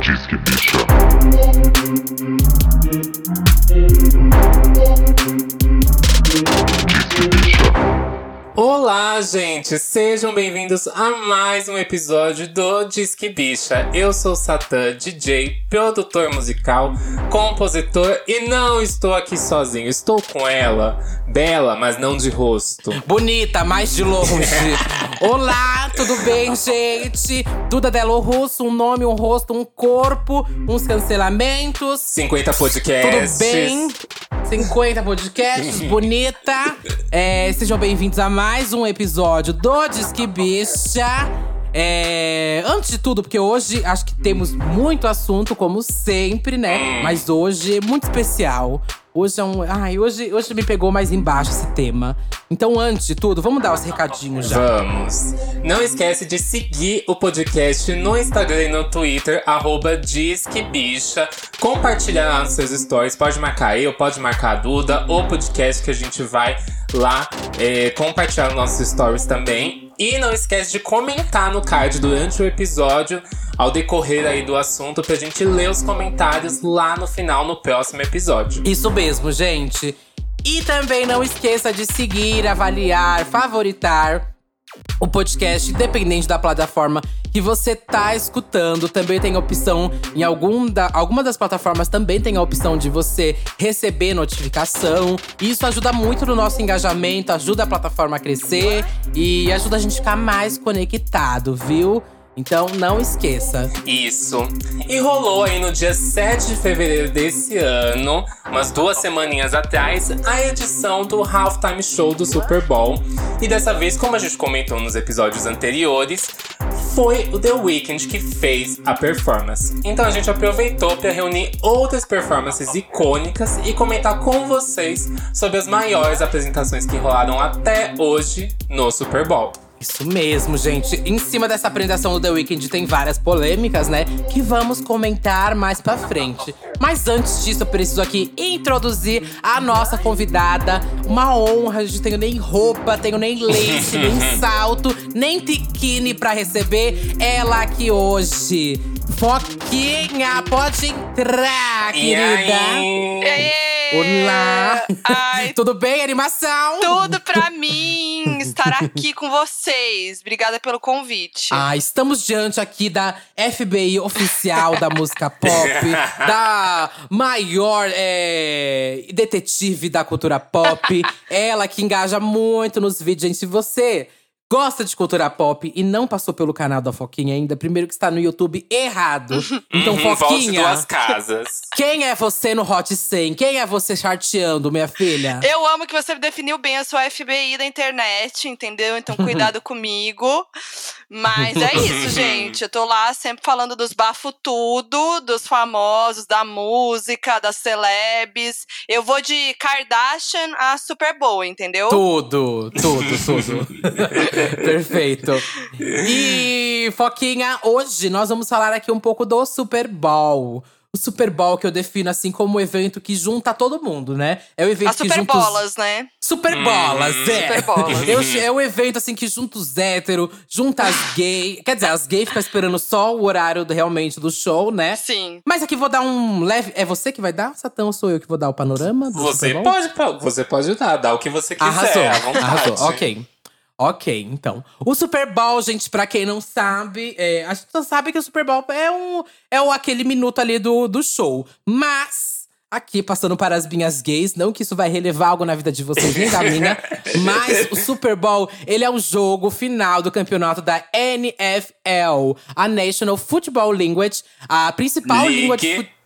Diz que bicha. Olá, gente! Sejam bem-vindos a mais um episódio do Disque Bicha. Eu sou Satã, DJ, produtor musical, compositor e não estou aqui sozinho. Estou com ela, bela, mas não de rosto. Bonita, mais de longe. Olá, tudo bem, gente? Duda Delo Russo, um nome, um rosto, um corpo, uns cancelamentos. 50 podcasts. Tudo bem? 50 podcasts, bonita. É, sejam bem-vindos a mais um episódio do Disque Bicha. É, antes de tudo, porque hoje acho que temos muito assunto, como sempre, né? Mas hoje é muito especial. Hoje é um. Ai, hoje, hoje me pegou mais embaixo esse tema. Então, antes de tudo, vamos dar os recadinhos já. Vamos! Não esquece de seguir o podcast no Instagram e no Twitter, arroba Disquebicha. Compartilhar nos seus stories. Pode marcar eu, pode marcar a Duda, o podcast que a gente vai lá é, compartilhar nos nossos stories também. E não esquece de comentar no card durante o episódio, ao decorrer aí do assunto, pra gente ler os comentários lá no final, no próximo episódio. Isso mesmo, gente. E também não esqueça de seguir, avaliar, favoritar o podcast, independente da plataforma que você tá escutando. Também tem a opção em algum da, alguma das plataformas também tem a opção de você receber notificação. Isso ajuda muito no nosso engajamento, ajuda a plataforma a crescer e ajuda a gente ficar mais conectado, viu? Então não esqueça. Isso. E rolou aí no dia 7 de fevereiro desse ano, umas duas semaninhas atrás, a edição do Halftime Show do Super Bowl. E dessa vez, como a gente comentou nos episódios anteriores, foi o The Weeknd que fez a performance. Então a gente aproveitou para reunir outras performances icônicas e comentar com vocês sobre as maiores apresentações que rolaram até hoje no Super Bowl. Isso mesmo, gente. Em cima dessa apresentação do The Weeknd tem várias polêmicas, né? Que vamos comentar mais pra frente. Mas antes disso, eu preciso aqui introduzir a nossa convidada. Uma honra, gente. Tenho nem roupa, tenho nem leite, nem salto, nem tiquine pra receber ela aqui hoje. Foquinha, pode entrar, E querida. aí? Olá! Ai, Tudo bem, animação? tudo pra mim estar aqui com vocês. Obrigada pelo convite. Ah, estamos diante aqui da FBI oficial da música pop, da maior é, detetive da cultura pop. Ela que engaja muito nos vídeos. Gente, se você gosta de cultura pop e não passou pelo canal da Foquinha ainda, primeiro que está no YouTube errado. Então, Uhum, volte Foquinha, duas casas. quem é você no Hot 100? Quem é você charteando, minha filha? Eu amo que você definiu bem a sua FBI da internet, entendeu? Então, cuidado comigo. Mas é isso, gente. Eu tô lá sempre falando dos bafo tudo, dos famosos, da música, das celebs. Eu vou de Kardashian a Super Bowl, entendeu? Tudo, tudo, tudo. Perfeito. E, Foquinha, hoje nós vamos falar aqui um pouco do Super Bowl. O Super Bowl que eu defino assim como um evento que junta todo mundo, né? É o evento As que Super junta os- Bolas, né? Super bolas, é. Super bolas. Eu- é o evento assim que junta os héteros, junta as gays. Quer dizer, as gays ficam esperando só o horário do- realmente do show, né? Sim. Mas aqui vou dar um leve. É você que vai dar, Satã? Ou sou eu que vou dar o panorama? Do Você Super Bowl? pode, você pode dar, dar o que você quiser, Arrasou, à vontade. arrasou. Ok. Ok, então. O Super Bowl, gente, pra quem não sabe, é, a gente só sabe que o Super Bowl é, um, é o, aquele minuto ali do, do show. Mas, aqui passando para as minhas gays, não que isso vai relevar algo na vida de vocês, nem da minha. mas o Super Bowl, ele é o jogo final do campeonato da NFL, a National Football Language, a principal língua de futebol.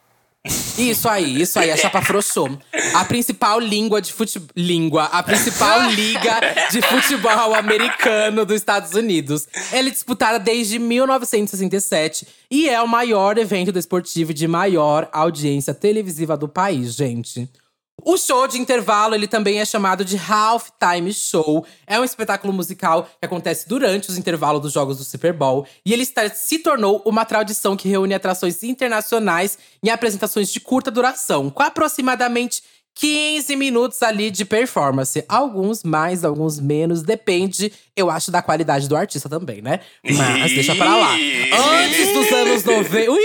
Isso aí, isso aí, a chapa frouxou. A principal língua de futebol. Língua. A principal liga de futebol americano dos Estados Unidos. Ela é disputada desde 1967 e é o maior evento desportivo de maior audiência televisiva do país, gente. O show de intervalo, ele também é chamado de Halftime Show. É um espetáculo musical que acontece durante os intervalos dos jogos do Super Bowl. E ele está- se tornou uma tradição que reúne atrações internacionais em apresentações de curta duração, com aproximadamente 15 minutos ali de performance. Alguns mais, alguns menos, depende, eu acho, da qualidade do artista também, né? Mas deixa pra lá. Antes dos anos 90. Ui!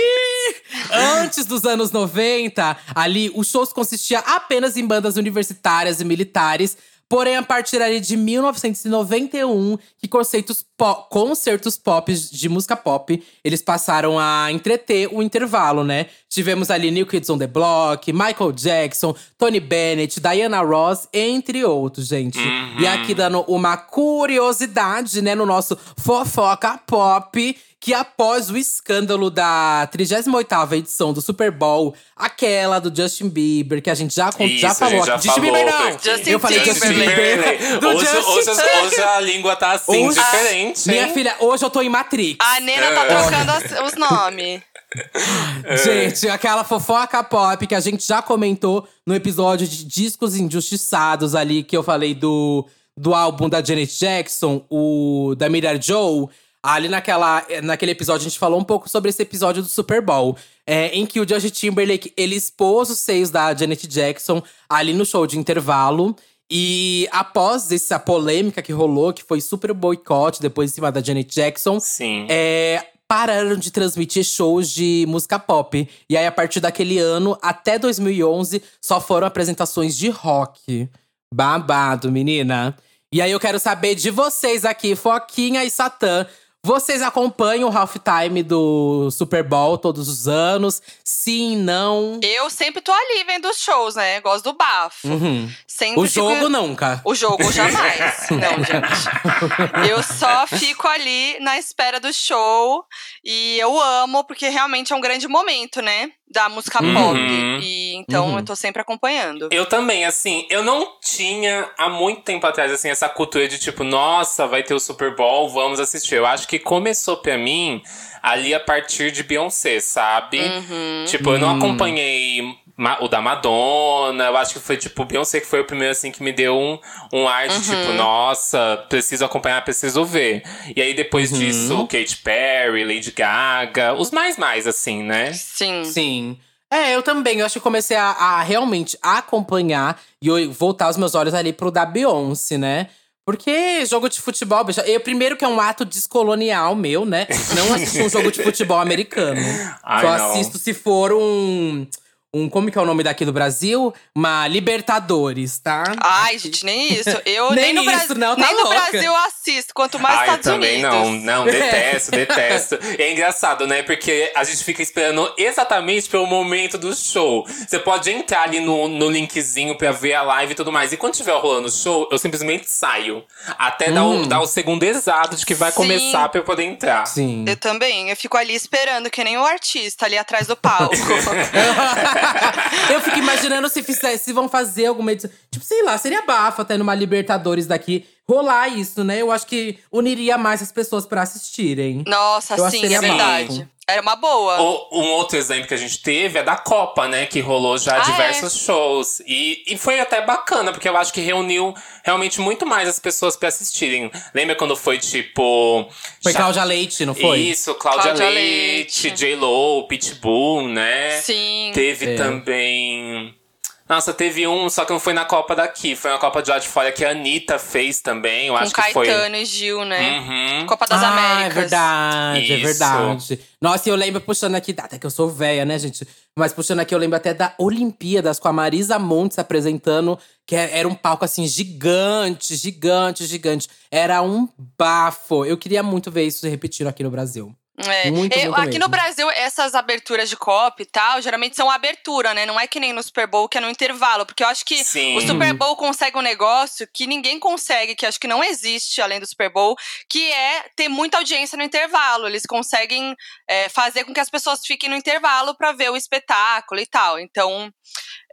Antes dos anos 90, ali, os shows consistiam apenas em bandas universitárias e militares. Porém, a partir ali de 1991, que conceitos po concertos pop de música pop, eles passaram a entreter o intervalo, né? Tivemos ali New Kids on the Block, Michael Jackson, Tony Bennett, Diana Ross, entre outros, gente. Uhum. E aqui dando uma curiosidade, né, no nosso fofoca pop que após o escândalo da 38ª edição do Super Bowl, aquela do Justin Bieber, que a gente já, Isso, já falou. Já Justin Bieber não! Justin eu falei Justin Bieber. Do hoje, Justin hoje, hoje, a língua tá assim, hoje, diferente. Minha filha, hoje eu tô em Matrix. A Nena tá é. trocando os nomes. Gente, aquela fofoca pop que a gente já comentou no episódio de Discos Injustiçados ali, que eu falei do, do álbum da Janet Jackson, o da Miriam Joe. Ali naquela, naquele episódio, a gente falou um pouco sobre esse episódio do Super Bowl. É, em que o Justin Timberlake, ele expôs os seios da Janet Jackson ali no show de intervalo. E após essa polêmica que rolou, que foi super boicote depois em cima da Janet Jackson. Sim. É, pararam de transmitir shows de música pop. E aí, a partir daquele ano até 2011, só foram apresentações de rock. Babado, menina. E aí eu quero saber de vocês aqui, Foquinha e Satã. Vocês acompanham o halftime do Super Bowl todos os anos? Sim, não? Eu sempre tô ali vendo os shows, né? Gosto do bafo. Uhum. Sempre o jogo fico... nunca. O jogo jamais. não, gente. Eu só fico ali na espera do show. E eu amo, porque realmente é um grande momento, né? Da música uhum. pop. E então uhum. eu tô sempre acompanhando. Eu também, assim, eu não tinha há muito tempo atrás, assim, essa cultura de tipo, nossa, vai ter o Super Bowl, vamos assistir. Eu acho que começou pra mim ali a partir de Beyoncé, sabe? Uhum. Tipo, eu não acompanhei o da Madonna. Eu acho que foi, tipo, Beyoncé que foi o primeiro, assim, que me deu um, um ar de, tipo, uhum. tipo, nossa, preciso acompanhar, preciso ver. E aí, depois uhum. disso, Katy Perry, Lady Gaga. Os mais mais, assim, né? Sim. Sim. É, eu também. Eu acho que comecei a, a realmente acompanhar e voltar os meus olhos ali pro da Beyoncé, né? Porque jogo de futebol, bicho, eu primeiro que é um ato descolonial meu, né? Não assisto um jogo de futebol americano. Ai, Só assisto se for um um. Como que é o nome daqui do Brasil? Uma Libertadores, tá? Ai, gente, nem isso. Eu nem, nem no, isso, Bra não, tá nem louca. no Brasil eu assisto, quanto mais Ai, Estados também Unidos. não, não, detesto, detesto. É engraçado, né? Porque a gente fica esperando exatamente pelo momento do show. Você pode entrar ali no, no linkzinho pra ver a live e tudo mais. E quando tiver rolando o show, eu simplesmente saio. Até hum. dar, o, hum. dar o segundo exato de que vai Sim. começar pra eu poder entrar. Sim. Eu também. Eu fico ali esperando, que nem o artista ali atrás do palco. eu fico imaginando se, fizer, se vão fazer alguma edição. Tipo, sei lá, seria bafo até numa Libertadores daqui rolar isso, né? Eu acho que uniria mais as pessoas para assistirem. Nossa, eu sim, é verdade. Era uma boa. O, um outro exemplo que a gente teve é da Copa, né? Que rolou já ah, diversos é? shows. E, e foi até bacana, porque eu acho que reuniu realmente muito mais as pessoas para assistirem. Lembra quando foi tipo. Foi Cláudia Leite, não foi? Isso, Cláudia, Cláudia Leite, Leite. J-Lo, Pitbull, né? Sim. Teve é. também. Nossa, teve um, só que não foi na Copa daqui. Foi na Copa de lá de fora que a Anitta fez também. Eu Com acho Caetano que foi. Caetano e Gil, né? Uhum. Copa das ah, Américas. É verdade, Isso. é verdade. Nossa, eu lembro puxando aqui, até que eu sou velha, né, gente? Mas puxando aqui, eu lembro até da Olimpíadas com a Marisa Montes apresentando, que é, era um palco assim gigante, gigante, gigante. Era um bafo. Eu queria muito ver isso repetindo aqui no Brasil. É. Muito, eu, muito aqui mesmo. no Brasil, essas aberturas de copo e tal, geralmente são abertura, né? Não é que nem no Super Bowl, que é no intervalo. Porque eu acho que Sim. o Super Bowl consegue um negócio que ninguém consegue, que acho que não existe além do Super Bowl, que é ter muita audiência no intervalo. Eles conseguem é, fazer com que as pessoas fiquem no intervalo para ver o espetáculo e tal. Então.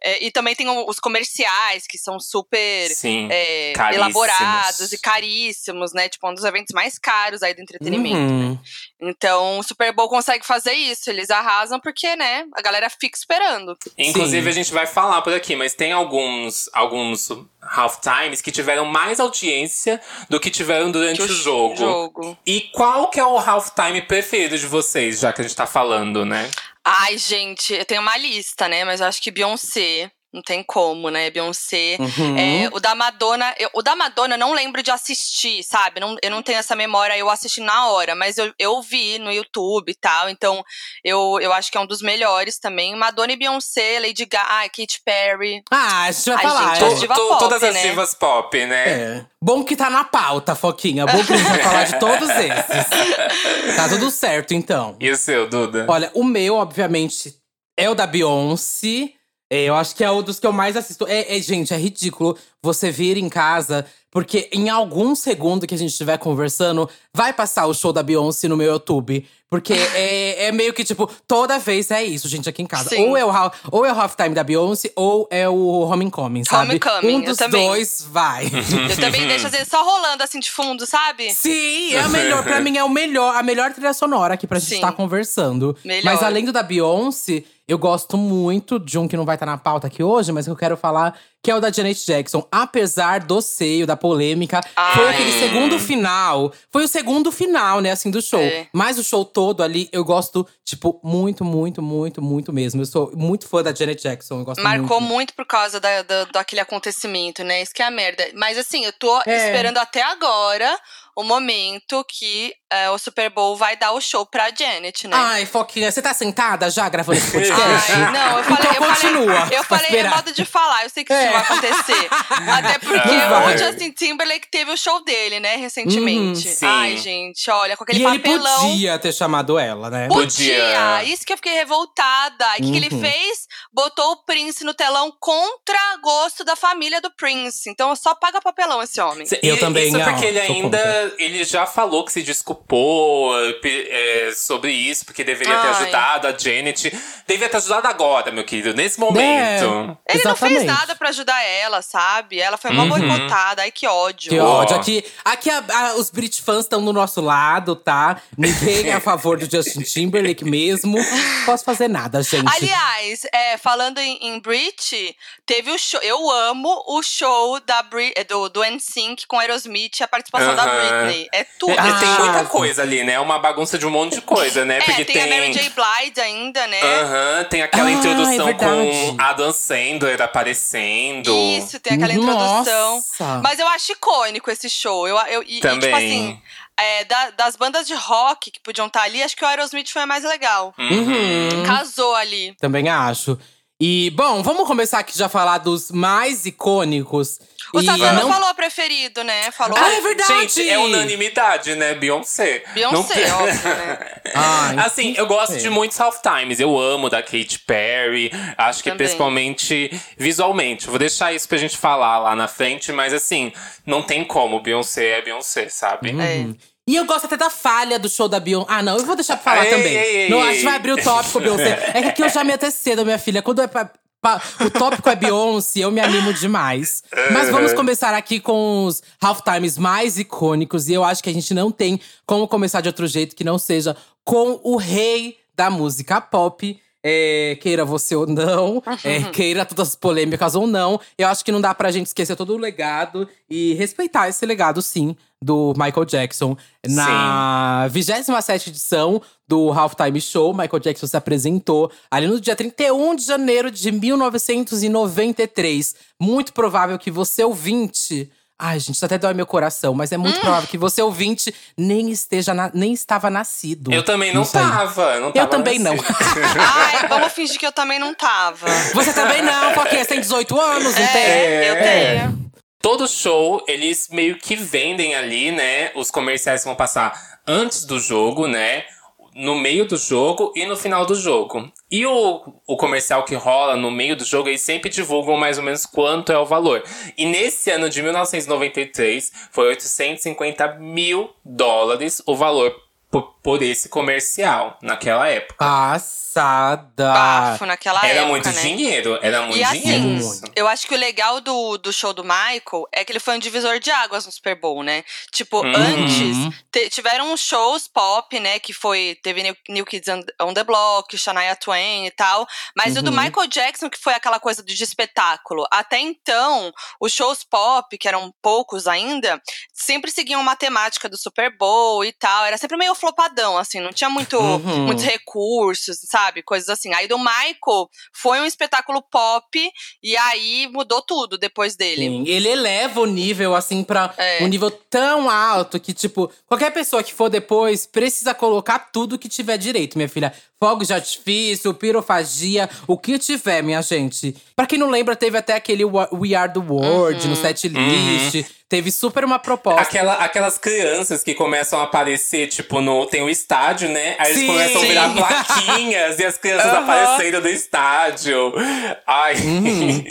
É, e também tem os comerciais, que são super Sim, é, elaborados e caríssimos, né? Tipo, um dos eventos mais caros aí do entretenimento. Uhum. Né? Então, o Super Bowl consegue fazer isso. Eles arrasam porque, né, a galera fica esperando. Inclusive, Sim. a gente vai falar por aqui, mas tem alguns, alguns half-times que tiveram mais audiência do que tiveram durante Que o, jogo. jogo. E qual que é o half-time preferido de vocês, já que a gente tá falando, né? Ai, gente, eu tenho uma lista, né? Mas eu acho que Beyoncé. Não tem como, né? Beyoncé. Uhum. É, o da Madonna, eu- o da Madonna eu não lembro de assistir, sabe? Não, eu não tenho essa memória, eu assisti na hora, mas eu, eu vi no YouTube e tal, então eu, eu acho que é um dos melhores também. Madonna e Beyoncé, Lady Gaga, Katy Perry. Ah, a gente vai Ai, falar. gente, é. as diva pop, todas as né? divas pop, né? É. Bom que tá na pauta, Foquinha. Bom que a gente vai falar de todos esses. Tá tudo certo, então. E o seu, Duda? Olha, o meu, obviamente, é o da Beyoncé. É, eu acho que é o dos que eu mais assisto. É, é, gente, é ridículo você vir em casa, porque em algum segundo que a gente estiver conversando, vai passar o show da Beyoncé no meu YouTube. Porque é, é meio que, tipo, toda vez é isso, gente, aqui em casa. Sim. Ou é, o, ou é o halftime da Beyoncé, ou é o Homecoming, sabe? Homecoming, um dos dois vai. Eu também deixo às vezes só rolando assim de fundo, sabe? Sim, é a melhor. Pra mim é o melhor, a melhor trilha sonora aqui pra gente estar conversando. Melhor. Mas além do da Beyoncé, eu gosto muito de um que não vai estar na pauta aqui hoje, mas que eu quero falar, que é o da Janet Jackson. Apesar do seio, da polêmica, foi Ai. aquele segundo final. Foi o segundo final, né, assim, do show. É. Mas o show todo ali, eu gosto, tipo, muito, muito, muito, muito mesmo. Eu sou muito fã da Janet Jackson. Marcou muito. muito por causa da, da- daquele acontecimento, né? Isso que é a merda. Mas assim, eu tô É. esperando até agora o momento que é, o Super Bowl vai dar o show pra Janet, né? Ai, Foquinha, você tá sentada já gravando esse podcast? Ai, não, eu falei, Então eu continua, falei, eu pra falei é modo de falar, eu sei que isso É. vai acontecer. Até porque vai. o Justin Timberlake teve o show dele, né, recentemente. Uhum, sim. Ai, gente, olha, com aquele e ele papelão. podia ter chamado ela, né? Podia. Isso que eu fiquei revoltada. E o que, que ele Uhum. fez? Botou o Prince no telão contra gosto da família do Prince. Então só paga papelão esse homem. Eu e- também, Isso não, porque ele ainda. Ele já falou que se desculpou é, sobre isso, porque deveria ter Ai. ajudado a Janet. Devia ter ajudado agora, meu querido, nesse momento. Ele não fez Exatamente. nada pra ajudar ela, sabe? Ela foi mal Uhum. boicotada. Ai, que ódio. Que ódio. Aqui, aqui a- a- os Brit fãs estão do nosso lado, tá? Ninguém é a favor do Justin Timberlake mesmo. Posso fazer nada, gente. Aliás, é, falando em, em Brit, teve o show. Eu amo o show da Brit, é, do, do NSYNC com Aerosmith e a participação da Aham. Britney. É tudo. É, Ah. Tem muita coisa ali, né? É uma bagunça de um monte de coisa, né? É, Porque tem, a Mary J. Blige ainda, né? Aham, tem aquela Ah, introdução é com. Adam Sandler aparecendo. Isso, tem aquela introdução. Nossa. Mas eu acho icônico esse show. Eu, eu, e, e, Também. tipo assim, é, da- das bandas de rock que podiam estar ali, acho que o Aerosmith foi a mais legal. Uhum. Casou ali. Também acho. E, bom, vamos começar aqui já a falar dos mais icônicos. O Savana não... falou preferido, né? Falou Ah, é verdade! Gente, é unanimidade, né? Beyoncé. Beyoncé, Não- óbvio, né? Ai, Assim, eu gosto É. de muitos half-times. Eu amo da Katy Perry. Acho que Também. principalmente visualmente. Vou deixar isso pra gente falar lá na frente, mas assim, não tem como. Beyoncé é Beyoncé, sabe? É. E eu gosto até da falha do show da Beyoncé. Ah, não, eu vou deixar pra falar Ei, também. ei, ei, não, a gente vai abrir o tópico Beyoncé. É que aqui eu já me antecedo, minha filha. Quando é pra- o tópico é Beyoncé, eu me animo demais. Mas vamos começar aqui com os halftimes mais icônicos. E eu acho que a gente não tem como começar de outro jeito que não seja com o rei da música pop. É, queira você ou não, é, queira todas as polêmicas ou não, eu acho que não dá pra gente esquecer todo o legado e respeitar esse legado, sim, do Michael Jackson. Na 27 edição do Halftime Show, Michael Jackson se apresentou ali no dia 31 de janeiro de 1993. Muito provável que você ouvinte. Ai, gente, isso até dói meu coração, mas é Hum. muito provável que você ouvinte nem esteja na- nem estava nascido. Eu também não tava. Não tava também não. nascido. Ai, vamos fingir que eu também não tava. Você também não, porque você tem 18 anos, não tem? É, eu tenho. Todo show, eles meio que vendem ali, né? Os comerciais vão passar antes do jogo, né? No meio do jogo e no final do jogo. E o, o comercial que rola no meio do jogo, eles sempre divulgam mais ou menos quanto é o valor. E nesse ano de 1993, foi 850 mil dólares o valor por, por esse comercial, naquela época. Passada. Bafo naquela era época, muito né? dinheiro, era muito E dinheiro. assim, isso. eu acho que o legal do, do show do Michael é que ele foi um divisor de águas no Super Bowl, né? Tipo, Uhum. antes te- tiveram shows pop, né? Que foi. Teve New, New Kids on, on the Block, Shania Twain e tal. Mas o do Uhum. Michael Jackson, que foi aquela coisa de, espetáculo. Até então, os shows pop, que eram poucos ainda, sempre seguiam matemática do Super Bowl e tal. Era sempre meio flopadão, assim, não tinha muito, Uhum. muitos recursos, sabe? Coisas assim. Aí do Michael foi um espetáculo pop e aí mudou tudo depois dele. Sim, ele eleva o nível, assim, pra É. um nível tão alto que, tipo, qualquer pessoa que for depois precisa colocar tudo que tiver direito, minha filha. Fogos de artifício, pirofagia, o que tiver, minha gente. Pra quem não lembra, teve até aquele We Are the World Uhum. no set list. Teve super uma proposta. Aquela, aquelas crianças que começam a aparecer, tipo, no. Tem o estádio, né? Aí eles Sim. começam a virar plaquinhas e as crianças Aham. aparecendo do estádio. Ai. Uhum.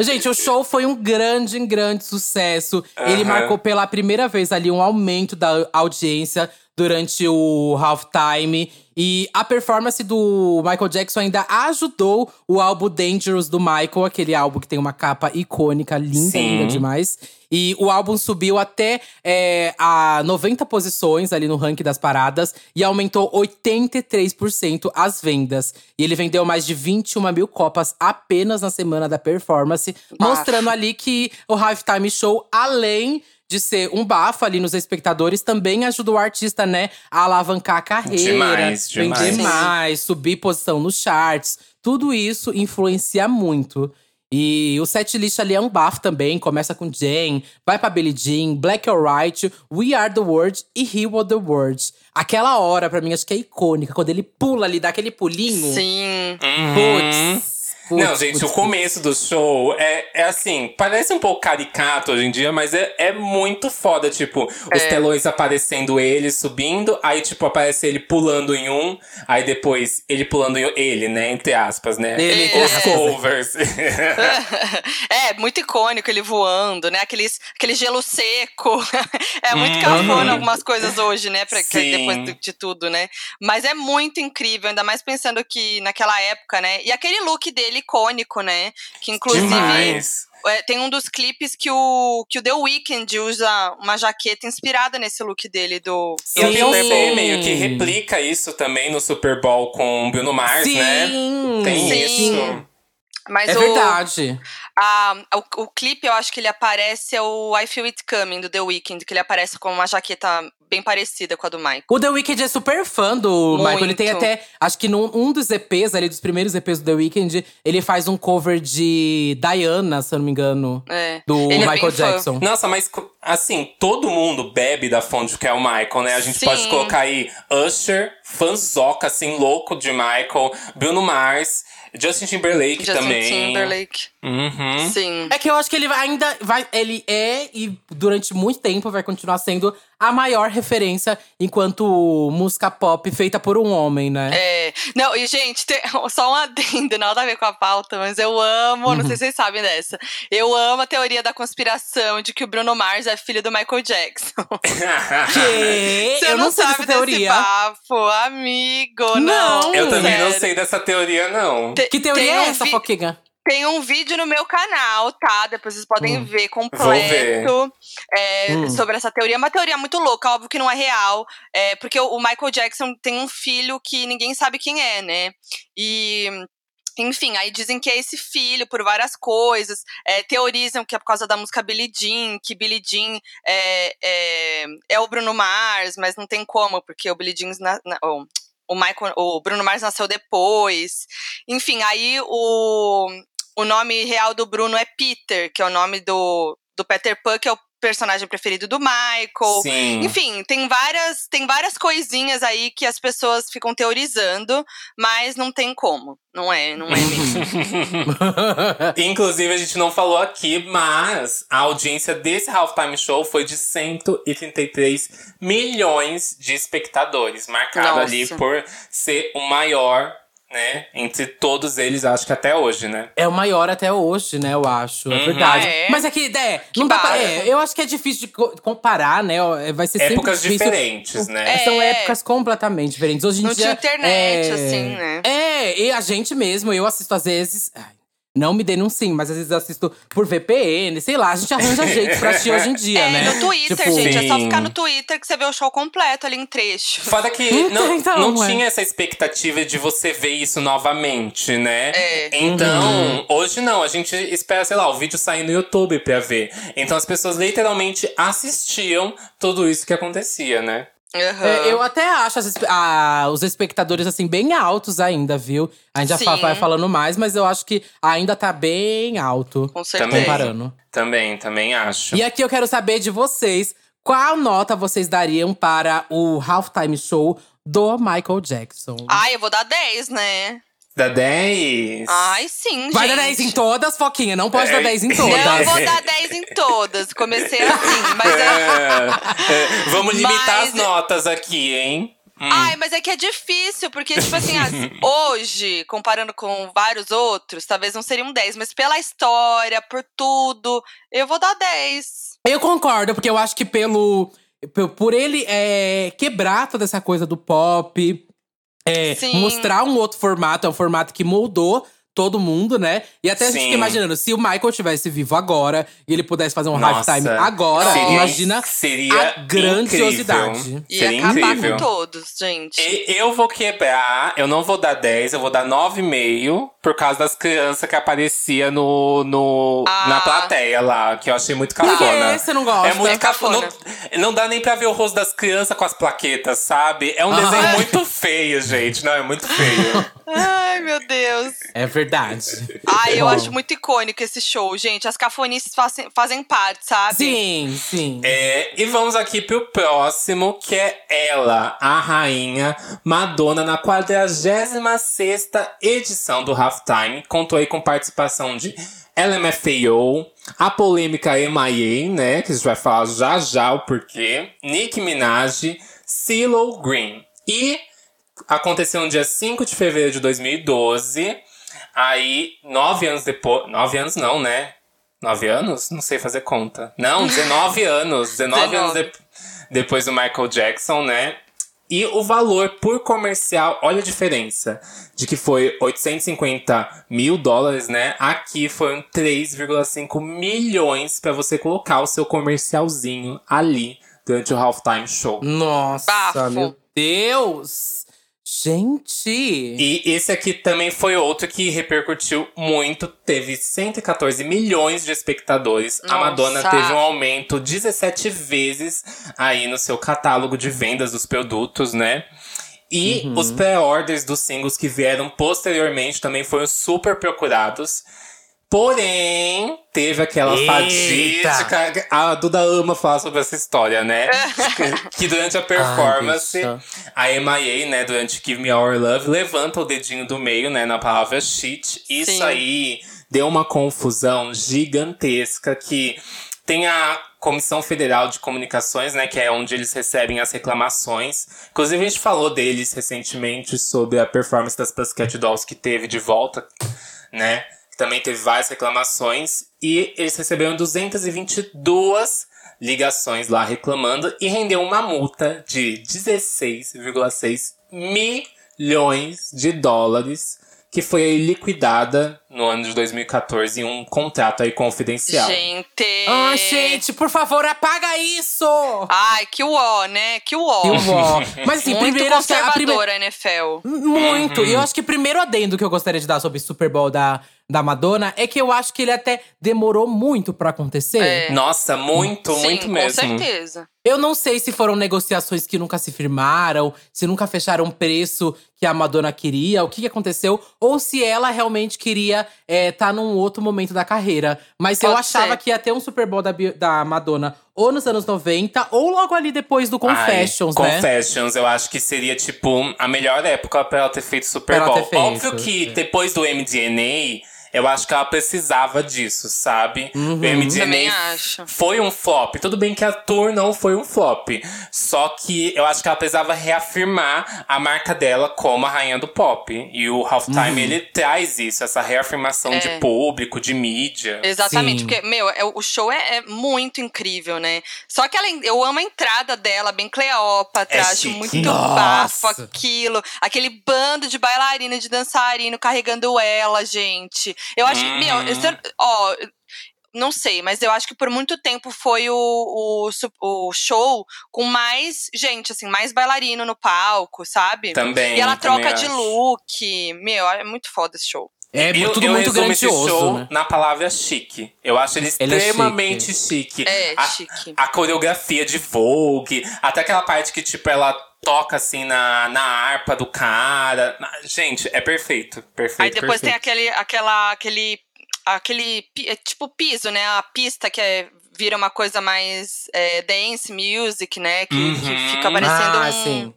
Gente, o show foi um grande, grande sucesso. Ele marcou pela primeira vez ali um aumento da audiência durante o halftime. E a performance do Michael Jackson ainda ajudou o álbum Dangerous do Michael, aquele álbum que tem uma capa icônica, linda, Sim. linda demais. E o álbum subiu até é, a 90 posições ali no ranking das paradas e aumentou 83% as vendas. E ele vendeu mais de 21 mil copas apenas na semana da performance, mostrando ali que o Halftime Show, além de ser um bafo ali nos espectadores, também ajudou o artista, né, a alavancar a carreira, Demais, vender demais. mais, subir posição nos charts. Tudo isso influencia muito. E o setlist ali é um bafo também. Começa com Jane, vai pra Billie Jean, Black or White, We Are the World e He Was the World. Aquela hora, pra mim, acho que é icônica. Quando ele pula ali, dá aquele pulinho. Sim. Uhum. Putz. Não, gente, putz, o começo do show é, é assim, parece um pouco caricato hoje em dia, mas é, é muito foda. Tipo, os É. telões aparecendo ele subindo, aí, tipo, aparece ele pulando em um, aí depois ele pulando em ele, né? Entre aspas, né? Ele, entre Os covers. é, muito icônico ele voando, né? Aqueles, aquele gelo seco. é muito Uhum. cafona algumas coisas hoje, né? Pra, que- depois de, de tudo, né? Mas é muito incrível, ainda mais pensando que naquela época, né? E aquele look dele icônico, né? Que inclusive. Demais. é, tem um dos clipes que o, que o The Weeknd usa uma jaqueta inspirada nesse look dele do. E Sim. Beyoncé meio que replica isso também no Super Bowl com o Bruno Mars, Sim, né? Tem Sim. isso. Mas É o, verdade. a- o, o clipe, eu acho que ele aparece é o I Feel It Coming, do The Weeknd, que ele aparece com uma jaqueta bem parecida com a do Michael. O The Weeknd é super fã do Muito. Michael. Ele tem até, acho que num um dos EPs ali, dos primeiros EPs do The Weeknd, ele faz um cover de Diana, se eu não me engano. É. Do Ele é Michael fã. Jackson. Nossa, mas assim, todo mundo bebe da fonte que é o Michael, né? A gente Sim. pode colocar aí Usher, fanzoca, assim, louco de Michael, Bruno Mars, Justin Timberlake Justin também. Timberlake. Uhum. Sim. É que eu acho que ele vai- ainda vai. Ele é e durante muito tempo vai continuar sendo a maior referência enquanto música pop feita por um homem, né? É, não, e gente, tem, só um adendo, nada a ver com a pauta, mas eu amo, não sei se vocês sabem dessa. Eu amo a teoria da conspiração de que o Bruno Mars é filho do Michael Jackson. Que? Você eu não, sei sabe dessa teoria. desse papo, amigo, não. Não. Eu também não sério. sei dessa teoria, não. Te- Que teoria é um essa, vi- Foquinha? Tem um vídeo no meu canal, tá? Depois vocês podem Hum. ver Vou ver. completo é, Hum. sobre essa teoria. É uma teoria muito louca, óbvio que não é real. É, porque o, o Michael Jackson tem um filho que ninguém sabe quem é, né? E. Enfim, aí dizem que é esse filho por várias coisas. é, teorizam que é por causa da música Billie Jean, que Billie Jean é, é, é o Bruno Mars, mas não tem como, porque o Billie Jean. Na, na- oh, o, Michael, o Bruno Mars nasceu depois. Enfim, aí o, o nome real do Bruno é Peter, que é o nome do, do Peter Pan, que é o personagem preferido do Michael. Sim. Enfim, tem várias, tem várias coisinhas aí que as pessoas ficam teorizando, mas não tem como. Não é, não é mesmo. Inclusive, a gente não falou aqui, mas a audiência desse Halftime Show foi de 133 milhões de espectadores, marcado Nossa. ali por ser o maior, né? Entre todos eles, acho que até hoje, né? É o maior até hoje, né? Eu acho. É Uhum. verdade. Ah, é? Mas é que, é, não dá pra, é, eu acho que é difícil de co- comparar, né? é, Vai ser Épocas difícil. diferentes, né? É. São épocas completamente diferentes. Hoje em Não dia. tinha internet, é, assim, né? É, e a gente mesmo, eu assisto às vezes. ai, Não me denunciem, mas às vezes eu assisto por VPN, sei lá, a gente arranja jeito pra assistir hoje em dia, é, né? no Twitter, Tipo, gente. É só Sim. ficar no Twitter que você vê o show completo ali em trecho. Foda que Então, não, então, não tinha essa expectativa de você ver isso novamente, né? É. Então, hoje não, a gente espera, sei lá, o vídeo sair no YouTube pra ver. Então as pessoas literalmente assistiam tudo isso que acontecia, né? Aham. É, eu até acho as ah, os espectadores, assim, bem altos ainda, viu? A gente já vai falando mais, mas eu acho que ainda tá bem alto. Com Também. certeza. Comparando. Também, também acho. E aqui eu quero saber de vocês. Qual nota vocês dariam para o halftime show do Michael Jackson? Ai, eu vou dar 10, né? Da 10. Ai, sim, Vai gente. dar 10 em todas, Foquinha? Não pode É. dar 10 em todas. Não, eu vou dar 10 em todas. Comecei assim, mas é. É, é, vamos limitar Mas- as notas aqui, hein? Hum. Ai, mas é que é difícil, porque, tipo assim, as- hoje, comparando com vários outros, talvez não seria um 10, mas pela história, por tudo, eu vou dar 10. Eu concordo, porque eu acho que pelo. Por ele é, quebrar toda essa coisa do pop, é, Sim. mostrar um outro formato, é um formato que moldou todo mundo, né? E até a gente Sim. fica imaginando, se o Michael tivesse vivo agora e ele pudesse fazer um Nossa, halftime agora, seria- imagina seria a grandiosidade. incrível. Ia Seria acabar incrível. com todos, gente. E- Eu vou quebrar, eu não vou dar 10, eu vou dar 9,5 por causa das crianças que aparecia no, no Ah. na plateia lá, que eu achei muito Por que cafona. você não gosta? É muito É cafona. cafona. Não, não dá nem pra ver o rosto das crianças com as plaquetas, sabe? É um Ah. desenho muito feio, gente. Não, é muito feio. Ai, meu Deus. É verdade. Ai, eu Bom. acho muito icônico esse show, gente. As cafonices fazem, fazem parte, sabe? Sim, sim. É, e vamos aqui pro próximo, que é ela, a rainha Madonna, na 46ª edição do Halftime. Contou aí com participação de LMFAO, a polêmica MIA, né, que a gente vai falar já já o porquê, Nicki Minaj, CeeLo Green. E aconteceu no dia 5 de fevereiro de 2012. Aí, nove anos depois. Nove anos não, né? Nove anos? Não sei fazer conta. Não, 19 anos. 19 anos 19. de- depois do Michael Jackson, né? E o valor por comercial, olha a diferença. De que foi 850 mil dólares, né? Aqui foram 3,5 milhões pra você colocar o seu comercialzinho ali durante o halftime show. Nossa, Bafo. meu Deus! Gente! E esse aqui também foi outro que repercutiu muito. Teve 114 milhões de espectadores. A Nossa. Madonna teve um aumento 17 vezes aí no seu catálogo de vendas dos produtos, né? E Uhum. os pré-orders dos singles que vieram posteriormente também foram super procurados. Porém, teve aquela Eita. fatídica. A Duda ama falar sobre essa história, né? que durante a performance, bicha. a MIA, né, durante Give Me Our Love, levanta o dedinho do meio, né, na palavra shit. Isso Sim. aí deu uma confusão gigantesca que tem a Comissão Federal de Comunicações, né, que é onde eles recebem as reclamações. Inclusive, a gente falou deles recentemente sobre a performance das Pussycat Dolls que teve de volta, né? Também teve várias reclamações. E eles receberam 222 ligações lá reclamando e rendeu uma multa de 16,6 milhões de dólares que foi liquidada no ano de 2014 em um contrato aí confidencial. Gente. Ai, gente, por favor, apaga isso! Ai, que uó, né? Que uó. Eu vou. Mas assim, Muito primeiro acho que a primeira. conservadora a NFL. Muito. Uhum. E eu acho que o primeiro adendo que eu gostaria de dar sobre o Super Bowl da, da Madonna é que eu acho que ele até demorou muito pra acontecer. É. Nossa, muito, Sim, muito com mesmo. certeza. Eu não sei se foram negociações que nunca se firmaram, se nunca fecharam o preço que a Madonna queria, o que, que aconteceu, ou se ela realmente queria estar num outro momento da carreira. Mas eu Pode achava ser. que ia ter um Super Bowl da, da Madonna ou nos anos 90, ou logo ali depois do Confessions, Ai, né? Confessions, eu acho que seria, tipo, a melhor época pra ela ter feito Super Pra ela Bowl. ter feito, Óbvio que é. depois do MDNA, eu acho que ela precisava disso, sabe? Uhum. O MDNA Também acho. foi um flop. Tudo bem que a tour não foi um flop. Só que eu acho que ela precisava reafirmar a marca dela como a rainha do pop. E o Halftime, Uhum. ele traz isso, essa reafirmação de É. público, de mídia. Exatamente, Sim. porque, meu, é- o show é, é muito incrível, né? Só que ela, eu amo a entrada dela, bem Cleópatra, É acho chique. muito Nossa. bafo aquilo. Aquele bando de bailarina, de dançarino carregando ela, gente. Eu acho que, meu, eu, Uhum. ó, não sei, mas eu acho que por muito tempo foi o, o, o show com mais gente, assim, mais bailarino no palco, sabe? Também. E ela também troca de acho. look. Meu, é muito foda esse show. É eu, tudo eu muito esse grandioso, show né? na palavra chique. Eu acho ele Ele é extremamente chique. É, a, chique. a coreografia de Vogue, até aquela parte que, tipo, ela toca assim na, na harpa do cara. Na- Gente, é perfeito. Perfeito. Aí depois tem perfeito. aquele, aquela, aquele, aquele, é tipo piso, né? A pista que é, vira uma coisa mais é, dance music, né? Que, que Uhum. fica parecendo ah, um, sim.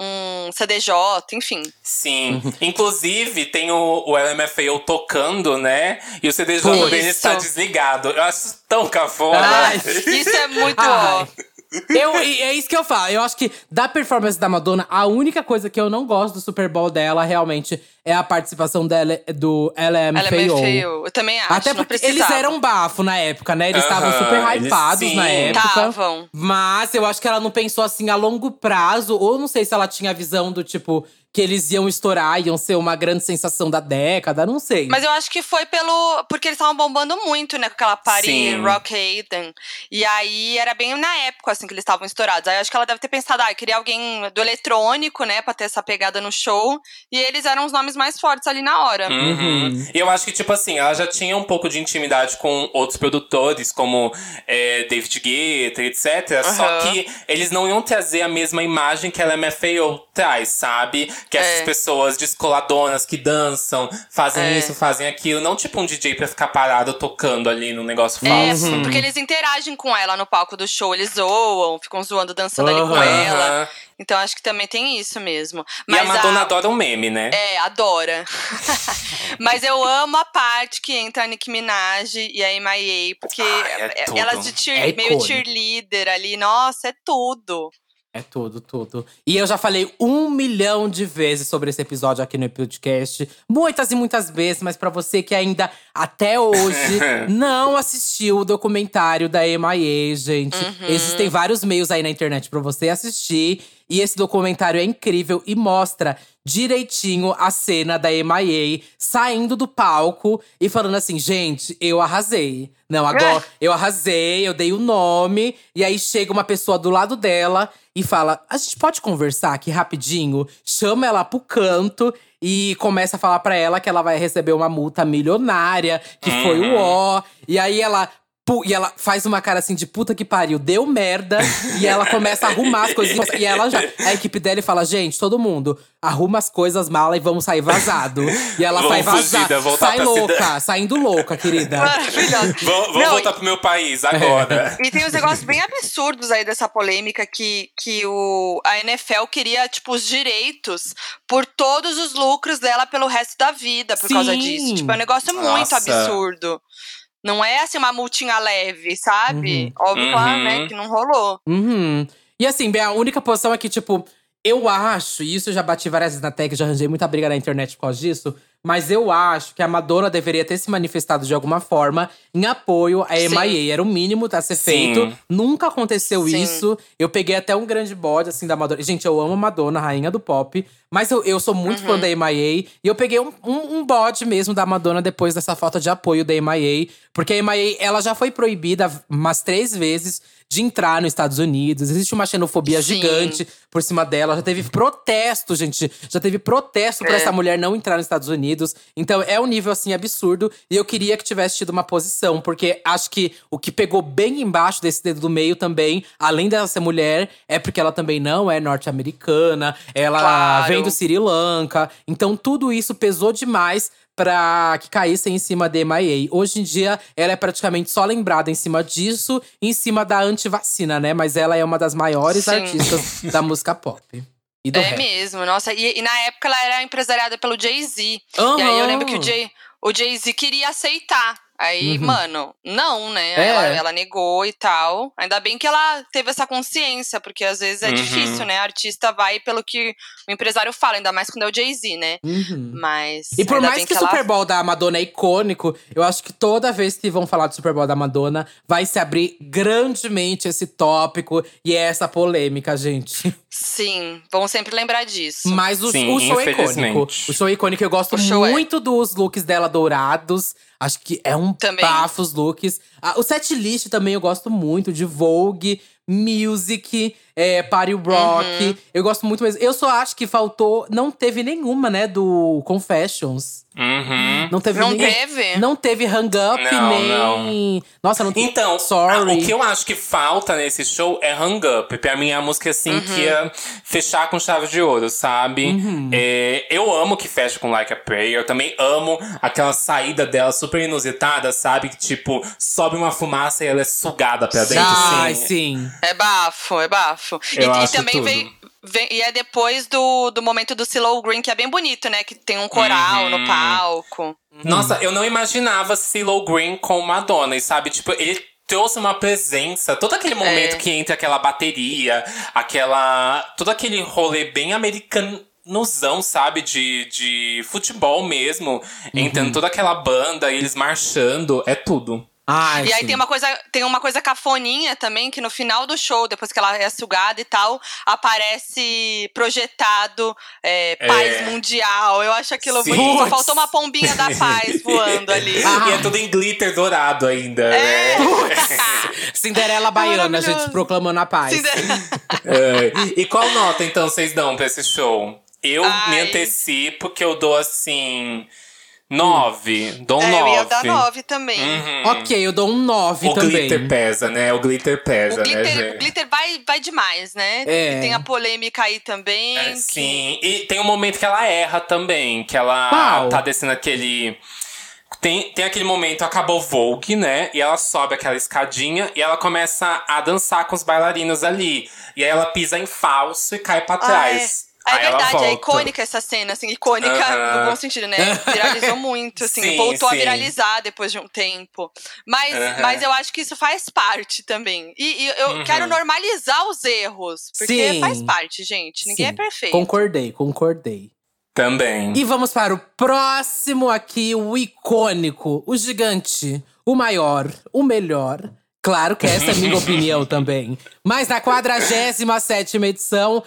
Um CDJ, enfim. Sim. Inclusive, tem o, o LMFAO tocando, né? E o CDJ Putz. dele está desligado. Eu acho tão cafona. Ai. Isso é muito Ai. ó. Eu, e é isso que eu falo. Eu acho que da performance da Madonna, a única coisa que eu não gosto do Super Bowl dela realmente é a participação dela do LMFAO. LMFAO. Eu também acho. Até não porque eles eram bafo na época, né? Eles estavam Aham, super eles- hypados na época. Estavam. Mas eu acho que ela não pensou assim a longo prazo, ou não sei se ela tinha a visão do tipo que eles iam estourar, iam ser uma grande sensação da década, não sei. Mas eu acho que foi pelo. Porque eles estavam bombando muito, né? Com aquela party Sim. Rock Hayden. E aí era bem na época, assim, que eles estavam estourados. Aí eu acho que ela deve ter pensado, ah, eu queria alguém do eletrônico, né? Pra ter essa pegada no show. E eles eram os nomes mais fortes ali na hora. Uhum. E eu acho que, tipo assim, ela já tinha um pouco de intimidade com outros produtores, como é, David Guetta, etc. Só Aham. que eles não iam trazer a mesma imagem que a LMFAO traz, sabe? Que essas É. pessoas descoladonas que dançam, fazem É. isso, fazem aquilo. Não tipo um DJ pra ficar parado tocando ali no negócio É, falso. porque eles interagem com ela no palco do show, eles zoam, ficam zoando, dançando ali com ela. Então acho que também tem isso mesmo. E a Mas Madonna adora um meme, né? É, adora. Mas eu amo a parte que entra a Nicki Minaj e a MIA, porque Ai, é é- elas de cheer- É meio cheerleader ali, nossa, é tudo. É tudo, tudo. E eu já falei um milhão de vezes sobre esse episódio aqui no podcast. Muitas e muitas vezes, mas pra você que ainda até hoje não assistiu o documentário da MIA, gente. Uhum. Existem vários meios aí na internet pra você assistir. E esse documentário é incrível e mostra direitinho a cena da MIA saindo do palco e falando assim: gente, eu arrasei. Não, agora eu arrasei, eu dei o nome. E aí chega uma pessoa do lado dela e fala: a gente pode conversar aqui rapidinho? Chama ela pro canto e começa a falar pra ela que ela vai receber uma multa milionária, que foi o ó. E aí ela. Pu- E ela faz uma cara assim de puta que pariu, deu merda. e ela começa a arrumar as coisinhas. E ela já. A equipe dela fala: gente, todo mundo, arruma as coisas, mala e vamos sair vazado. E ela Vamos sai vazada. Sai louca, cidade. saindo louca, querida. Maravilhosa. Não, voltar pro meu país agora. E tem uns negócios bem absurdos aí dessa polêmica que, que o, a NFL queria, tipo, os direitos por todos os lucros dela pelo resto da vida por causa Sim. disso. Tipo, é um negócio muito Nossa. absurdo. Não é assim uma multinha leve, sabe? Óbvio que lá, Uhum. né, que não rolou. Uhum. E assim, bem, a única posição é que, tipo, eu acho, e isso eu já bati várias vezes na tech, já arranjei muita briga na internet por causa disso. Mas eu acho que a Madonna deveria ter se manifestado de alguma forma em apoio à. MIA. Era o mínimo a ser Sim. feito. Nunca aconteceu Sim. isso. Eu peguei até um grande bode, assim, da Madonna. Gente, eu amo a Madonna, rainha do pop. Mas eu, eu sou muito Uhum. fã da MIA. E eu peguei um, um, um bode mesmo da Madonna depois dessa falta de apoio da MIA. Porque a MIA, ela já foi proibida umas três vezes de entrar nos Estados Unidos. Existe uma xenofobia Sim. gigante por cima dela. Já teve protesto, gente. Já teve protesto pra É. essa mulher não entrar nos Estados Unidos. Então é um nível, assim, absurdo. E eu queria que tivesse tido uma posição. Porque acho que o que pegou bem embaixo desse dedo do meio também, além dela ser mulher, é porque ela também não é norte-americana. Ela Claro. vem do Sri Lanka. Então tudo isso pesou demais pra que caíssem em cima da MIA. Hoje em dia, ela é praticamente só lembrada em cima disso, em cima da antivacina, né? Mas ela é uma das maiores Sim. artistas da música pop. É rap. mesmo, nossa. E, e na época ela era empresariada pelo Jay-Z. E aí eu lembro que o Jay, o Jay-Z queria aceitar. Aí, Uhum. mano, não, né? É. Ela, ela negou e tal. Ainda bem que ela teve essa consciência, porque às vezes é Uhum. difícil, né? A artista vai pelo que o empresário fala, ainda mais quando é o Jay-Z, né? Uhum. Mas. E por mais que o ela- Super Bowl da Madonna é icônico, eu acho que toda vez que vão falar do Super Bowl da Madonna, vai se abrir grandemente esse tópico e essa polêmica, gente. Sim, vamos sempre lembrar disso. Mas o, Sim, o show é icônico. O show é icônico. Eu gosto é. muito dos looks dela dourados. Acho que é um Também. bafo os looks. Ah, o set list também eu gosto muito de Vogue, Music, é, Party Rock. Uhum. Eu gosto muito mesmo. Eu só acho que faltou. Não teve nenhuma, né, do Confessions. Uhum. Não teve Não ninguém. teve? Não teve Hang Up, Não, nem. Nossa, não teve. Então, Sorry. a- o que eu acho que falta nesse show é Hang Up. Pra mim é a música assim que ia fechar com chave de ouro, sabe? Uhum. É, eu amo que fecha com Like a Prayer. Eu também amo aquela saída dela super inusitada, sabe? Que tipo, sobe uma fumaça e ela é sugada pra dentro, Ai, assim. sim. É bafo, é bafo. E, Eu e acho também tudo. vem, vem- E é depois do, do momento do Silo Green, que é bem bonito, né? Que tem um coral Uhum. no palco. Nossa, eu não imaginava CeeLo Green com Madonna, e sabe? Tipo, ele trouxe uma presença. Todo aquele momento É. que entra aquela bateria, aquela. Todo aquele rolê bem americanozão, sabe? De, de futebol mesmo. Entrando toda aquela banda, e eles marchando, é tudo. Ai, E aí tem uma coisa, tem uma coisa cafoninha também, que no final do show, depois que ela é sugada e tal, aparece projetado é, paz É. mundial. Eu acho aquilo Sim. muito. Só faltou uma pombinha da paz voando ali. Ah. E é tudo em glitter dourado ainda, É. né? Cinderela Baiana, a gente proclamando a paz. Cinderela- É. E qual nota, então, vocês dão pra esse show? Eu Ai. me antecipo que eu dou assim. Nove. Dou um É, eu nove. ia dar nove também. Uhum. Ok, eu dou um 9 O também. glitter pesa, né? O glitter pesa, O glitter, né, o gente? glitter vai, vai demais, né? É. Tem a polêmica aí também. É, que- sim. E tem um momento que ela erra também, que ela Qual? tá descendo aquele. Tem, tem aquele momento, acabou o Vogue, né? E ela sobe aquela escadinha e ela começa a dançar com os bailarinos ali. E aí ela pisa em falso e cai pra Ah, trás. É Aí verdade, é icônica essa cena, assim, icônica Aham. no bom sentido, né? Viralizou muito, assim, Sim, voltou a sim. viralizar depois de um tempo. Mas, Aham. mas eu acho que isso faz parte também. E, e eu Uhum. quero normalizar os erros, porque Sim. faz parte, gente. Ninguém Sim, é perfeito. Concordei, concordei. Também. E vamos para o próximo aqui, o icônico, o gigante, o maior, o melhor. Claro que essa é a minha opinião também. Mas na 47ª edição,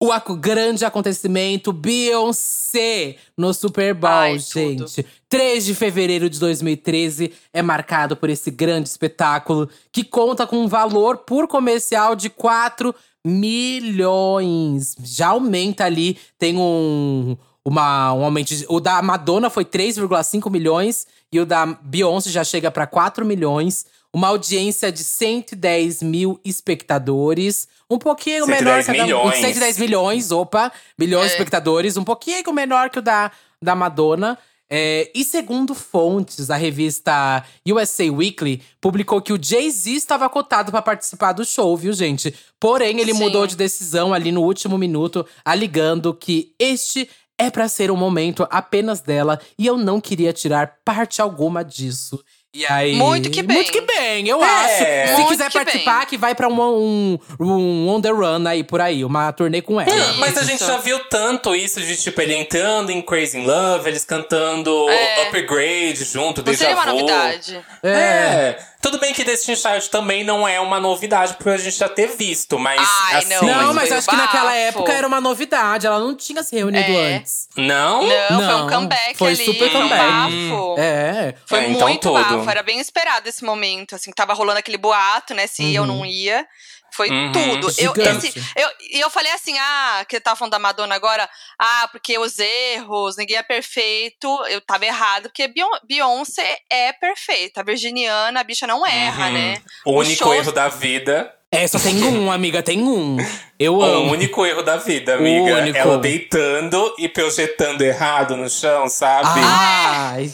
o grande acontecimento Beyoncé no Super Bowl, Ai, tudo. gente. 3 de fevereiro de 2013 é marcado por esse grande espetáculo que conta com um valor por comercial de 4 milhões. Já aumenta ali, tem um, uma, um aumento. de- o da Madonna foi 3,5 milhões e o da Beyoncé já chega para 4 milhões. Uma audiência de 110 mil espectadores. Um pouquinho 110 menor que a da, milhões. 110 milhões, opa, milhões de É. espectadores, um pouquinho menor que o da, da Madonna. É, e segundo fontes, a revista USA Weekly publicou que o Jay-Z estava cotado para participar do show, viu, gente? Porém, ele Sim. mudou de decisão ali no último minuto, alegando que este é para ser um momento apenas dela e eu não queria tirar parte alguma disso. E aí. Muito que bem. Muito que bem, eu É. acho. Se Muito quiser que participar, bem. que vai pra um, um, um on the run aí por aí, uma turnê com ela. Não, mas a gente já viu tanto isso de tipo ele entrando em Crazy in Love, eles cantando É. Upgrade junto, Não Deja seria uma novidade. É. Tudo bem que Destiny Child também não é uma novidade por a gente já ter visto, mas Ai, assim, não, Não, mas mas foi acho que naquela bafo. época era uma novidade. Ela não tinha se reunido É. antes. Não? Não, foi Não, um comeback foi ali, super foi um comeback. bafo. É. Foi É, então muito tudo. bafo, era bem esperado esse momento, assim, tava rolando aquele boato, né, se ia ou não ia. Foi Uhum. tudo. Eu, esse, eu, e eu falei assim, ah, que eu tava falando da Madonna agora, ah, porque os erros, ninguém é perfeito, eu tava errado, porque Beyon- Beyoncé é perfeita, a virginiana, a bicha não erra, Uhum. né? O único shows- erro da vida. É, só tem um, amiga, tem um. Eu O amo. único erro da vida, amiga. único. Ela deitando e projetando errado no chão, sabe? Ai.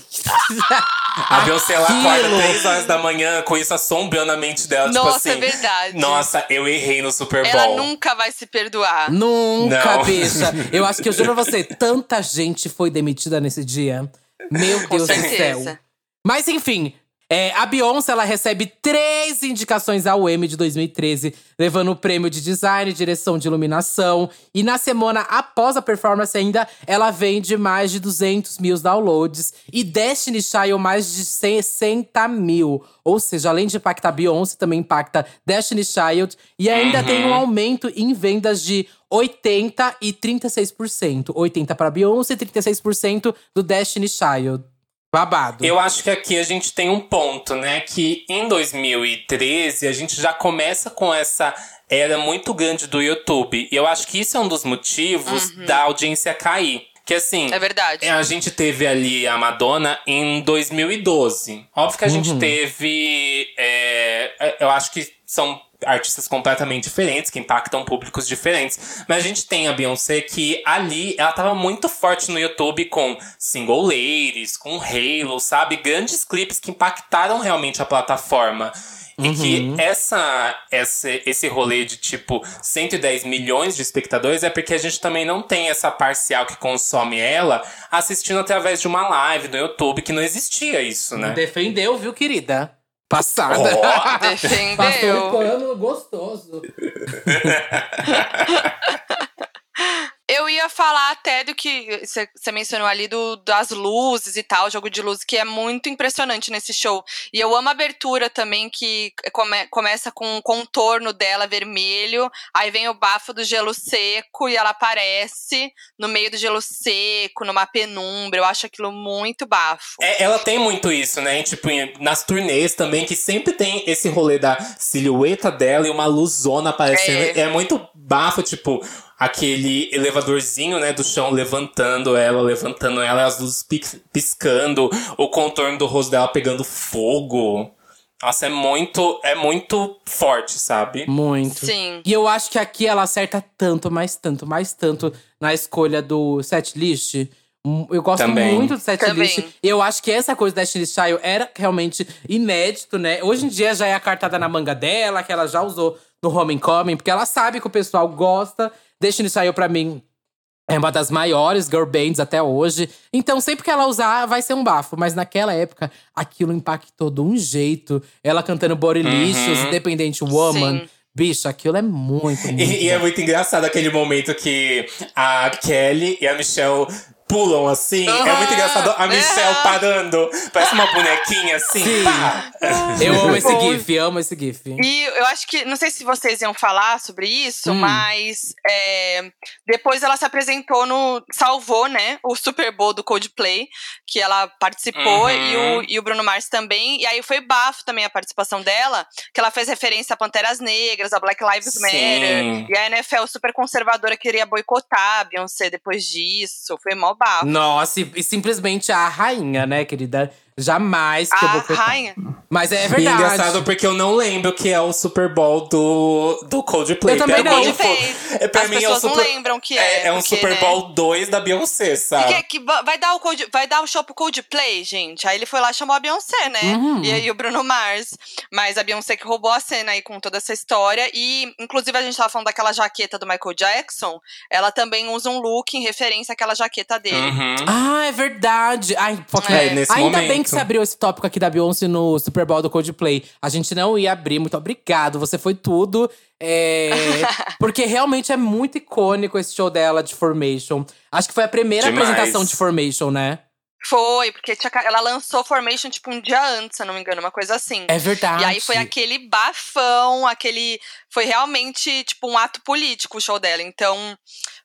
a Beyoncé ela acorda aquilo. 3 horas da manhã com isso assombrando a mente dela. Nossa, tipo é assim, verdade. Nossa, eu errei no Super Ela Bowl. nunca vai se perdoar. Nunca, Não. bicha. Eu acho que eu juro pra você, tanta gente foi demitida nesse dia. Meu Com Deus do certeza. céu. Mas enfim, É, a Beyoncé ela recebe três indicações ao Emmy de 2013, levando o prêmio de design e direção de iluminação. E na semana após a performance ainda, ela vende mais de 200 mil downloads. E Destiny Child mais de 60 mil. Ou seja, além de impactar Beyoncé, também impacta Destiny Child. E ainda Uhum. tem um aumento em vendas de 80% e 36%. 80% para Beyoncé e 36% do Destiny Child. Babado. Eu acho que aqui a gente tem um ponto, né? Que em 2013 a gente já começa com essa era muito grande do YouTube. E eu acho que isso é um dos motivos da audiência cair. Que assim. É verdade. A gente teve ali a Madonna em 2012. Óbvio que a gente teve. é, é, eu acho que são artistas completamente diferentes, que impactam públicos diferentes. Mas a gente tem a Beyoncé que ali ela tava muito forte no YouTube com Single Ladies, com Halo, sabe? Grandes clipes que impactaram realmente a plataforma. E que essa, essa, esse rolê de tipo 110 milhões de espectadores é porque a gente também não tem essa parcial que consome ela assistindo através de uma live no YouTube, que não existia isso, né? Defendeu, viu, querida? Passada. Ó. Passou um Defendeu. pano gostoso. Eu ia falar até do que você mencionou ali do, das luzes e tal, jogo de luz, que é muito impressionante nesse show. E eu amo a abertura também, que come- começa com o contorno dela vermelho, aí vem o bafo do gelo seco e ela aparece no meio do gelo seco, numa penumbra. Eu acho aquilo muito bafo. É, ela tem muito isso, né? Tipo, nas turnês também, que sempre tem esse rolê da silhueta dela e uma luzona aparecendo. É. É, muito bafo, tipo, aquele elevadorzinho, né, do chão levantando ela, levantando ela, as luzes pis- piscando, o contorno do rosto dela pegando fogo. Nossa, é muito, é muito forte, sabe? Muito. Sim. E eu acho que aqui ela acerta tanto, mais tanto, mais tanto na escolha do set list. Hum, Eu gosto Também. muito do set Também. list. Eu acho que essa coisa da Destiny Child era realmente inédito, né? Hoje em dia já é a cartada na manga dela, que ela já usou no Homecoming, porque ela sabe que o pessoal gosta. Destiny Child, pra mim, é uma das maiores girl bands até hoje. Então, sempre que ela usar, vai ser um bafo. Mas naquela época, aquilo impactou de um jeito. Ela cantando Borylicious, Uhum. Independent Woman. Sim. Bicho, aquilo é muito, muito E, e é muito engraçado aquele momento que a Kelly e a Michelle pulam assim. É muito engraçado a Michelle É. parando. Parece uma bonequinha assim. Sim. pá. Eu amo esse gif, amo esse gif. E eu acho que, não sei se vocês iam falar sobre isso, Hum. mas é, depois ela se apresentou no. salvou, né? O Super Bowl do Coldplay, que ela participou, Uhum. e, o, e o Bruno Mars também. E aí foi bafo também a participação dela, que ela fez referência a Panteras Negras, a Black Lives Sim. Matter. E a NFL super conservadora queria boicotar a Beyoncé depois disso. Foi mó bafo. Nossa, e, e simplesmente a rainha, né, querida? Jamais que eu vou A cortar. rainha. Mas é E verdade. engraçado porque eu não lembro que é o Super Bowl do, do Coldplay. Eu também pra não. Mim, fez. é, pra As mim é o pessoas não Super, lembram que é, é. é um porque, Super né? Bowl 2 da Beyoncé, sabe? Que, que va- vai, dar o Cold, vai dar o show pro Coldplay, gente. Aí ele foi lá e chamou a Beyoncé, né? Uhum. E aí o Bruno Mars. Mas a Beyoncé que roubou a cena aí com toda essa história. E, inclusive, a gente tava falando daquela jaqueta do Michael Jackson. Ela também usa um look em referência àquela jaqueta dele. Uhum. Ah, é verdade. Ai, É, it. nesse Ainda bem momento. Que você abriu esse tópico aqui da Beyoncé no Super Bowl do Coldplay. A gente não ia abrir, muito obrigado. Você foi tudo. É, porque realmente é muito icônico esse show dela de Formation. Acho que foi a primeira Demais. apresentação de Formation, né? Foi, porque tinha ela lançou Formation, tipo, um dia antes, se eu não me engano, uma coisa assim. É verdade. E aí foi aquele bafão, aquele. Foi realmente, tipo, um ato político o show dela. Então,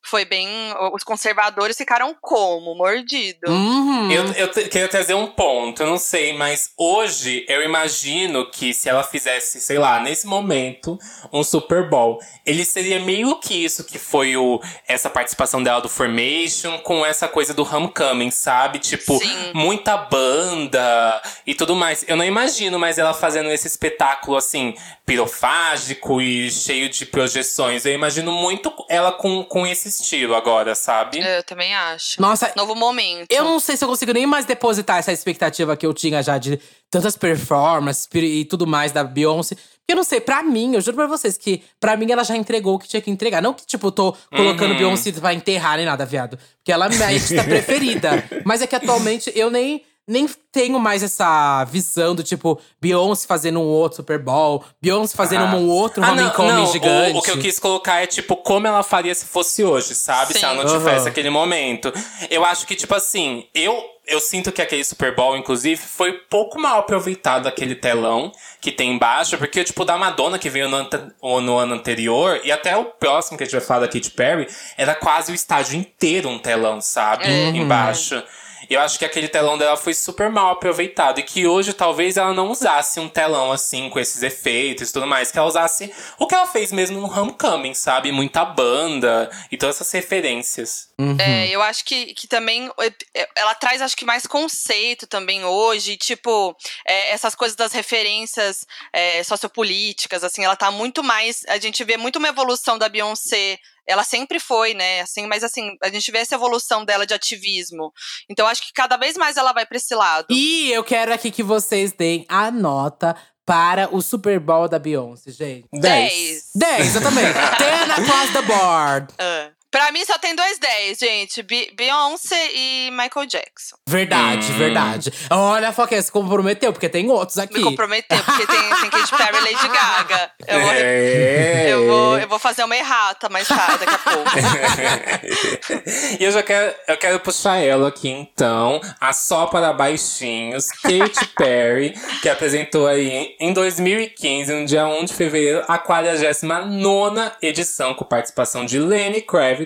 foi bem. Os conservadores ficaram como? Mordido. Uhum. Eu, eu queria trazer um ponto, eu não sei, mas hoje eu imagino que se ela fizesse, sei lá, nesse momento, um Super Bowl, ele seria meio que isso que foi o, essa participação dela do Formation com essa coisa do Homecoming, sabe? Tipo, Sim. muita banda e tudo mais. Eu não imagino mais ela fazendo esse espetáculo assim, pirofágico e cheio de projeções. Eu imagino muito ela com, com esse estilo agora, sabe? Eu também acho. Nossa, Novo momento. Eu não sei se eu consigo nem mais depositar essa expectativa que eu tinha já de tantas performances e tudo mais da Beyoncé. Porque eu não sei, pra mim, eu juro pra vocês que pra mim ela já entregou o que tinha que entregar. Não que, tipo, eu tô colocando Uhum. Beyoncé pra enterrar nem nada, viado. Porque ela é minha artista preferida. Mas é que atualmente eu nem. Nem tenho mais essa visão do tipo Beyoncé fazendo um outro Super Bowl, Beyoncé fazendo Ah. um outro Ah, homecoming não, não, gigante. O, o que eu quis colocar é, tipo, como ela faria se fosse hoje, sabe? Se Sim. ela não tivesse Aham. aquele momento. Eu acho que, tipo assim, eu, eu sinto que aquele Super Bowl, inclusive, foi pouco mal aproveitado aquele telão que tem embaixo, porque, tipo, da Madonna que veio no, no ano anterior, e até o próximo que a gente vai falar da Katy Perry, era quase o estádio inteiro um telão, sabe? É. Embaixo. Eu acho que aquele telão dela foi super mal aproveitado. E que hoje talvez ela não usasse um telão assim, com esses efeitos e tudo mais. Que ela usasse o que ela fez mesmo no Homecoming, sabe? Muita banda e todas essas referências. É, eu acho que, que também é, ela traz, acho que, mais conceito também hoje. Tipo, é, essas coisas das referências é, sociopolíticas, assim, ela tá muito mais. A gente vê muito uma evolução da Beyoncé. Ela sempre foi, né? Assim, mas assim, a gente vê essa evolução dela de ativismo. Então, acho que cada vez mais ela vai pra esse lado. E eu quero aqui que vocês deem a nota para o Super Bowl da Beyoncé, gente. 10. 10, eu também. 10 across the board. Ah. Pra mim só tem dois 10, gente. Be- Beyoncé e Michael Jackson. Verdade, Hum. verdade. Olha, a Foquinha se comprometeu, porque tem outros aqui. Me comprometeu, porque tem, tem Katy Perry e Lady Gaga. Eu vou, É. eu vou, eu vou fazer uma errata mais tarde, daqui a pouco. e eu já quero, eu quero puxar ela aqui então, a só para baixinhos, Katy Perry, que apresentou aí em 2015, no dia 1 de fevereiro, a 49ª edição com participação de Lenny Kravitz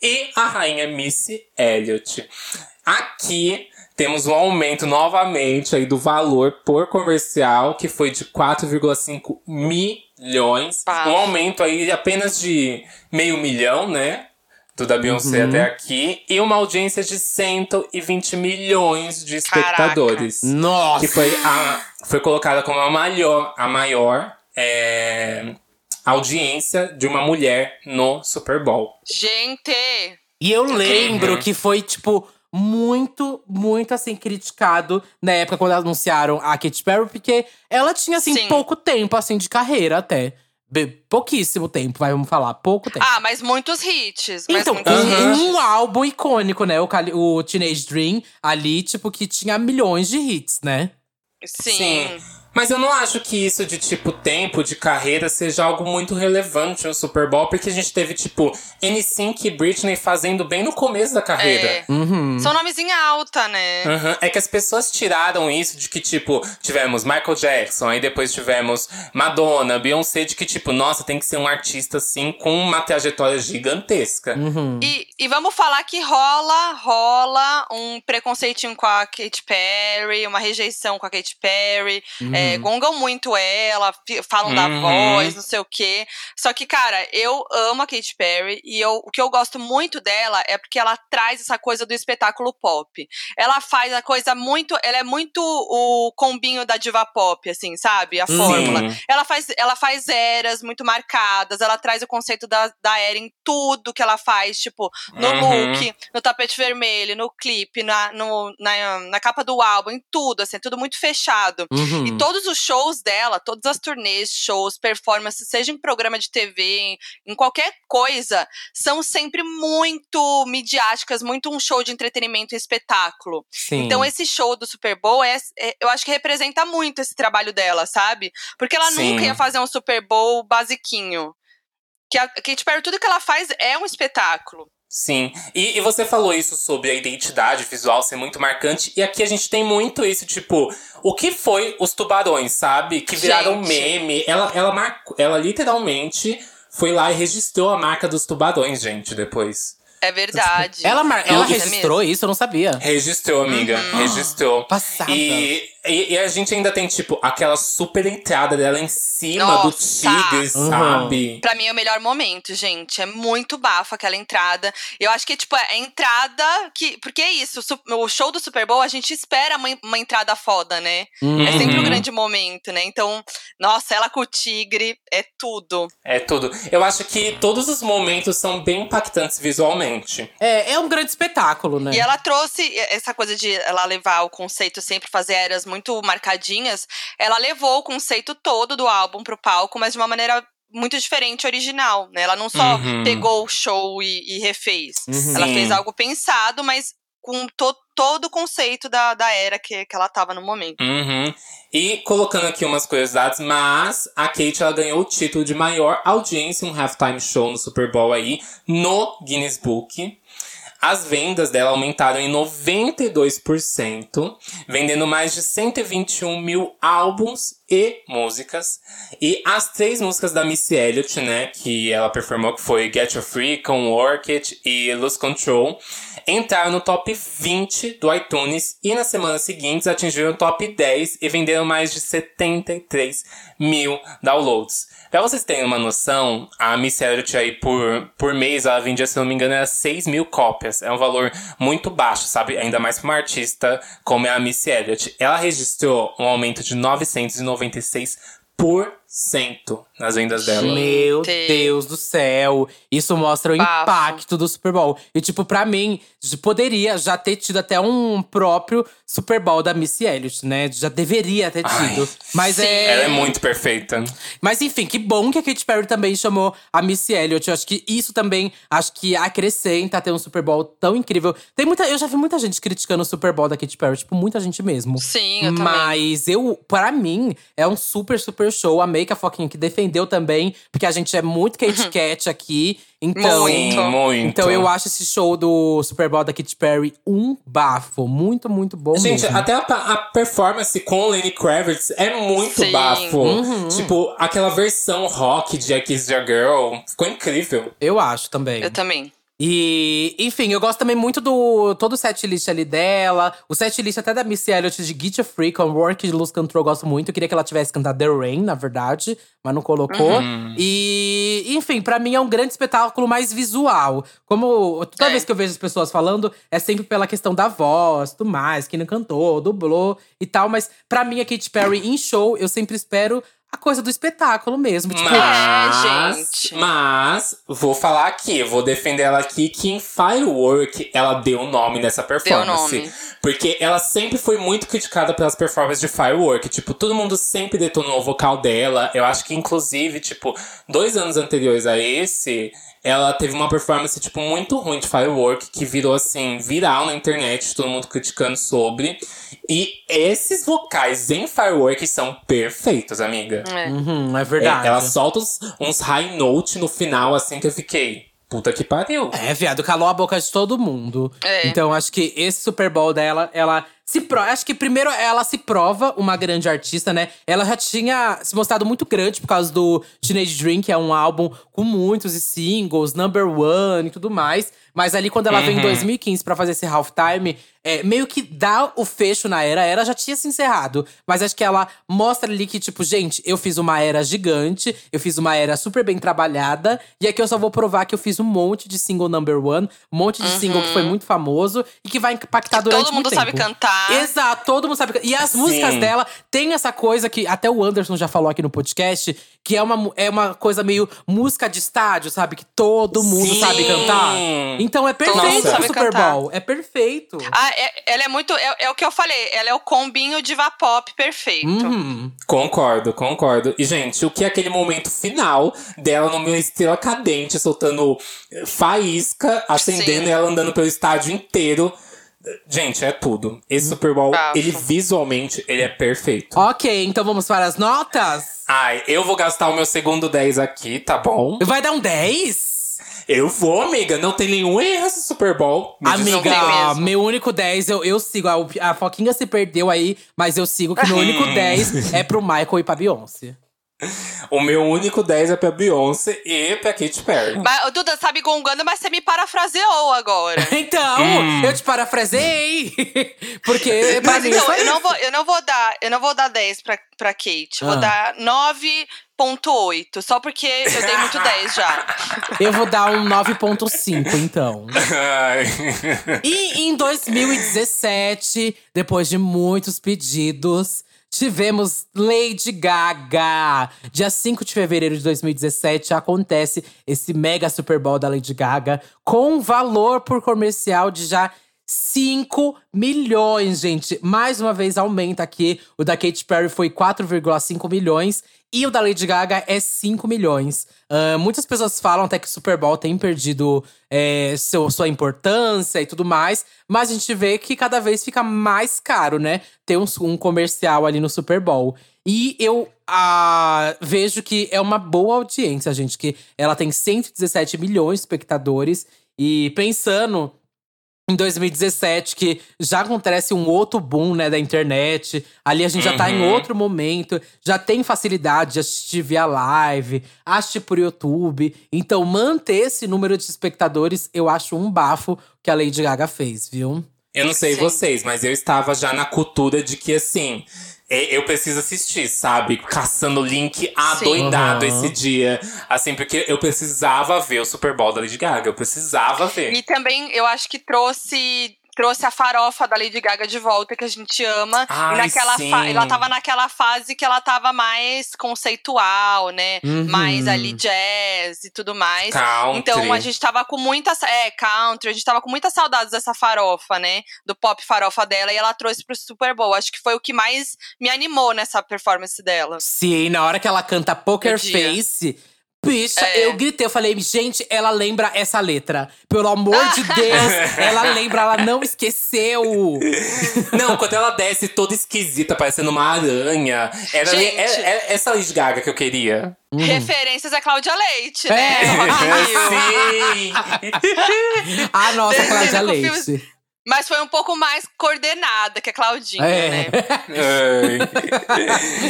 e a rainha Missy Elliott. Aqui temos um aumento novamente aí do valor por comercial, que foi de 4,5 milhões. Pá. Um aumento aí apenas de meio milhão, né? Do da Beyoncé até aqui. E uma audiência de 120 milhões de espectadores. Nossa! Que foi, a, foi colocada como a maior, a maior é, audiência de uma mulher no Super Bowl. Gente, E eu lembro Uhum. que foi, tipo, muito, muito, assim, criticado na época quando anunciaram a Katy Perry, porque ela tinha, assim, Sim. pouco tempo, assim, de carreira até. Pouquíssimo tempo, vai, vamos falar, pouco tempo. ah, mas muitos hits. Mas Então, muitos um, hits. um álbum icônico, né? O, o Teenage Dream ali, tipo, que tinha milhões de hits, né? Sim. Mas eu não acho que isso de, tipo, tempo de carreira seja algo muito relevante no Super Bowl, porque a gente teve, tipo, NSYNC e Britney fazendo bem no começo da carreira. É. Uhum. São nomes em alta, né? Aham. É que as pessoas tiraram isso de que, tipo, tivemos Michael Jackson, aí depois tivemos Madonna, Beyoncé, de que, tipo, nossa, tem que ser um artista, assim, com uma trajetória gigantesca. Uhum. E, e vamos falar que rola, rola um preconceitinho com a Katy Perry, uma rejeição com a Katy Perry. É, gongam muito ela, falam da Uhum. voz, não sei o quê. Só que, cara, eu amo a Katy Perry e eu, o que eu gosto muito dela é porque ela traz essa coisa do espetáculo pop. Ela faz a coisa muito. Ela é muito o combinho da diva pop, assim, sabe? A Sim. fórmula. Ela faz, ela faz eras muito marcadas, ela traz o conceito da, da era em tudo que ela faz, tipo, no Uhum. look, no tapete vermelho, no clipe, na, no- na, na capa do álbum, em tudo, assim, é tudo muito fechado. Uhum. E todos os shows dela, todas as turnês, shows, performances, seja em programa de TV, em, qualquer coisa, são sempre muito midiáticas, muito um show de entretenimento e espetáculo. Sim. Então, esse show do Super Bowl, é, é- eu acho que representa muito esse trabalho dela, sabe? Porque ela Sim. nunca ia fazer um Super Bowl basiquinho. Que a Katy Perry, tudo que ela faz é um espetáculo. Sim, e, e você falou isso sobre a identidade visual ser muito marcante, e aqui a gente tem muito isso, tipo, o que foi os tubarões, sabe? Que viraram Gente. meme. Ela, ela, marcou, ela literalmente foi lá e registrou a marca dos tubarões, gente, depois. É verdade. Ela, ela Isso é registrou mesmo. isso, eu não sabia. Registrou, amiga, registrou. Passada. E, e, e a gente ainda tem, tipo, aquela super entrada dela em cima do Nossa! tigre, Uhum. sabe? Pra mim é o melhor momento, gente. É muito bafo aquela entrada. Eu acho que, tipo, é a entrada que. Porque é isso, o show do Super Bowl, a gente espera uma, uma entrada foda, né? É sempre um Uhum. grande momento, né? Então, nossa, ela com o tigre é tudo. É tudo. Eu acho que todos os momentos são bem impactantes visualmente. É, é um grande espetáculo, né? E ela trouxe essa coisa de ela levar o conceito sempre fazer eras muito marcadinhas. Ela levou o conceito todo do álbum pro palco, mas de uma maneira muito diferente, original, né? Ela não só Uhum. pegou o show e, e refez. Uhum. Ela fez algo pensado, mas com to, todo o conceito da, da era que, que ela tava no momento. Uhum. E colocando aqui umas curiosidades, mas a Kate ela ganhou o título de maior audiência em um halftime show no Super Bowl aí, no Guinness Book. As vendas dela aumentaram em 92%, vendendo mais de 121 mil álbuns e músicas. E as três músicas da Missy Elliott, né, que ela performou, que foi Get Your Freak, Work It e Lose Control, entraram no top 20 do iTunes e nas semanas seguintes atingiram o top 10 e venderam mais de 73 mil downloads. Pra vocês terem uma noção, a Miss Elliott aí por, por mês, ela vendia, se não me engano, era 6 mil cópias. É um valor muito baixo, sabe? Ainda mais pra uma artista como é a Miss Elliott. Ela registrou um aumento de 996% nas vendas dela. Meu Gente. Deus do céu. Isso mostra o Bafo. impacto do Super Bowl. E, tipo, pra mim, poderia já ter tido até um próprio Super Bowl da Missy Elliott, né? Já deveria ter Ai, tido. Mas sim. é. Ela é muito perfeita. Mas enfim, que bom que a Katy Perry também chamou a Missy Elliott. Eu acho que isso também acho que acrescenta ter um Super Bowl tão incrível. Tem muita, eu já vi muita gente criticando o Super Bowl da Katy Perry, tipo, muita gente mesmo. Sim, eu também. Mas eu, para mim, é um super, super show. Amei que a Foquinha que defendeu também, porque a gente é muito Kate Kat aqui. Então, Muito. Muito. então eu acho esse show do Super Bowl da Katy Perry um bafo. Muito, muito bom Gente, mesmo. até a, a performance com Lenny Kravitz é muito Sim. bafo. Uhum. Tipo, aquela versão rock de I Kiss Your Girl ficou incrível. Eu acho também. Eu também. E, enfim, eu gosto também muito do todo o setlist ali dela. O setlist até da Missy Elliott de Get Your Freak, on Work de Lose Control, eu gosto muito. Eu queria que ela tivesse cantado The Rain, na verdade, mas não colocou. Uhum. E, enfim, pra mim é um grande espetáculo mais visual. Como toda É. vez que eu vejo as pessoas falando, é sempre pela questão da voz, tudo mais, quem não cantou, dublou e tal. Mas pra mim, a Katy Perry em show, eu sempre espero a coisa do espetáculo mesmo. Tipo, Mas, gente. mas, vou falar aqui, vou defender ela aqui que em Firework ela deu o nome nessa performance. nome. Porque ela sempre foi muito criticada pelas performances de Firework. Tipo, todo mundo sempre detonou o vocal dela. Eu acho que, inclusive, tipo, dois anos anteriores a esse, ela teve uma performance, tipo, muito ruim de Firework, que virou, assim, viral na internet, todo mundo criticando sobre. E esses vocais em Firework são perfeitos, amiga. É. uhum, é É, verdade. ela solta uns, uns high note no final, assim, que eu fiquei. Puta que pariu. É, viado, calou a boca de todo mundo. É. Então, acho que esse Super Bowl dela, ela se prova. Acho que primeiro ela se prova uma grande artista, né? Ela já tinha se mostrado muito grande por causa do Teenage Dream, que é um álbum com muitos singles, number one e tudo mais. Mas ali, quando ela veio em Uhum. 2015 pra fazer esse halftime, é, meio que dá o fecho na era. A era já tinha se encerrado. Mas acho que ela mostra ali que, tipo, gente, eu fiz uma era gigante, eu fiz uma era super bem trabalhada. E aqui eu só vou provar que eu fiz um monte de single number one, um monte de single que foi muito famoso e que vai impactar durante Uhum. Todo mundo muito sabe tempo. cantar. Exato, todo mundo sabe. can- E as músicas dela tem essa coisa que até o Anderson já falou aqui no podcast, que é uma, é uma coisa meio música de estádio, sabe? Que todo mundo Sim. sabe cantar. Então é perfeito pro Super cantar. Bowl. É perfeito. Ah, é- ela é muito. É, é o que eu falei, ela é o combinho diva pop perfeito. Uhum. Concordo, concordo. E, gente, o que é aquele momento final dela numa estrela cadente, soltando faísca, acendendo Sim. e ela andando pelo estádio inteiro. Gente, é tudo. Esse Super Bowl, Bafo. ele visualmente, ele é perfeito. Ok, então vamos para as notas? Ai, eu vou gastar o meu segundo 10 aqui, tá bom? Vai dar um 10? Eu vou, amiga. Não tem nenhum erro esse Super Bowl. Me Amiga, mesmo. meu único 10, eu, eu sigo. A, a Foquinha se perdeu aí, mas eu sigo que meu único 10 é pro Michael e pra Beyoncé. O meu único 10 é pra Beyoncé e pra Katy Perry. Mas, Duda, sabe gongando, mas você me parafraseou agora. Então, eu te parafrasei. Porque Mas então, eu não vou, eu não vou dar, eu não vou dar 10 pra, pra Kate. Eu Vou Ah. dar 9.8, só porque eu dei muito 10 já. eu vou dar um 9.5, então. Ai. E em 2017, depois de muitos pedidos, tivemos Lady Gaga. Dia 5 de fevereiro de 2017 acontece esse mega Super Bowl da Lady Gaga, com um valor por comercial de já 5 milhões, gente. Mais uma vez aumenta aqui. O da Katy Perry foi 4,5 milhões. E o da Lady Gaga é 5 milhões. Uh, muitas pessoas falam até que o Super Bowl tem perdido é, seu, sua importância e tudo mais. Mas a gente vê que cada vez fica mais caro, né? Ter um, um comercial ali no Super Bowl. E eu uh, vejo que é uma boa audiência, gente. Que ela tem 117 milhões de espectadores. E pensando em 2017, que já acontece um outro boom, né, da internet. Ali a gente uhum. já tá em uhum. outro momento, já tem facilidade de assistir via live, assistir por YouTube. Então, manter esse número de espectadores, eu acho um bafo que a Lady Gaga fez, viu? Eu não sei vocês, mas eu estava já na cultura de que, assim, eu preciso assistir, sabe? Caçando link adoidado uhum. esse dia. Assim, porque eu precisava ver o Super Bowl da Lady Gaga. Eu precisava ver. E também eu acho que trouxe trouxe a farofa da Lady Gaga de volta, que a gente ama. Ai, e naquela fa- ela tava naquela fase que ela tava mais conceitual, né? Uhum. Mais ali jazz e tudo mais. Country. Então a gente tava com muita. É, country, a gente tava com muitas saudades dessa farofa, né? Do pop farofa dela. E ela trouxe pro Super Bowl. Acho que foi o que mais me animou nessa performance dela. Sim, na hora que ela canta Poker Face Bicha, é. eu gritei, eu falei, gente, ela lembra essa letra. Pelo amor de Deus, ela lembra, ela não esqueceu. Não, quando ela desce toda esquisita, parecendo uma aranha. Era gente, é, é, essa Lady Gaga que eu queria. Uhum. Referências a Cláudia Leite, né? É. Sim! a nossa Cláudia Leite. Mas foi um pouco mais coordenada que a Claudinha, é. né?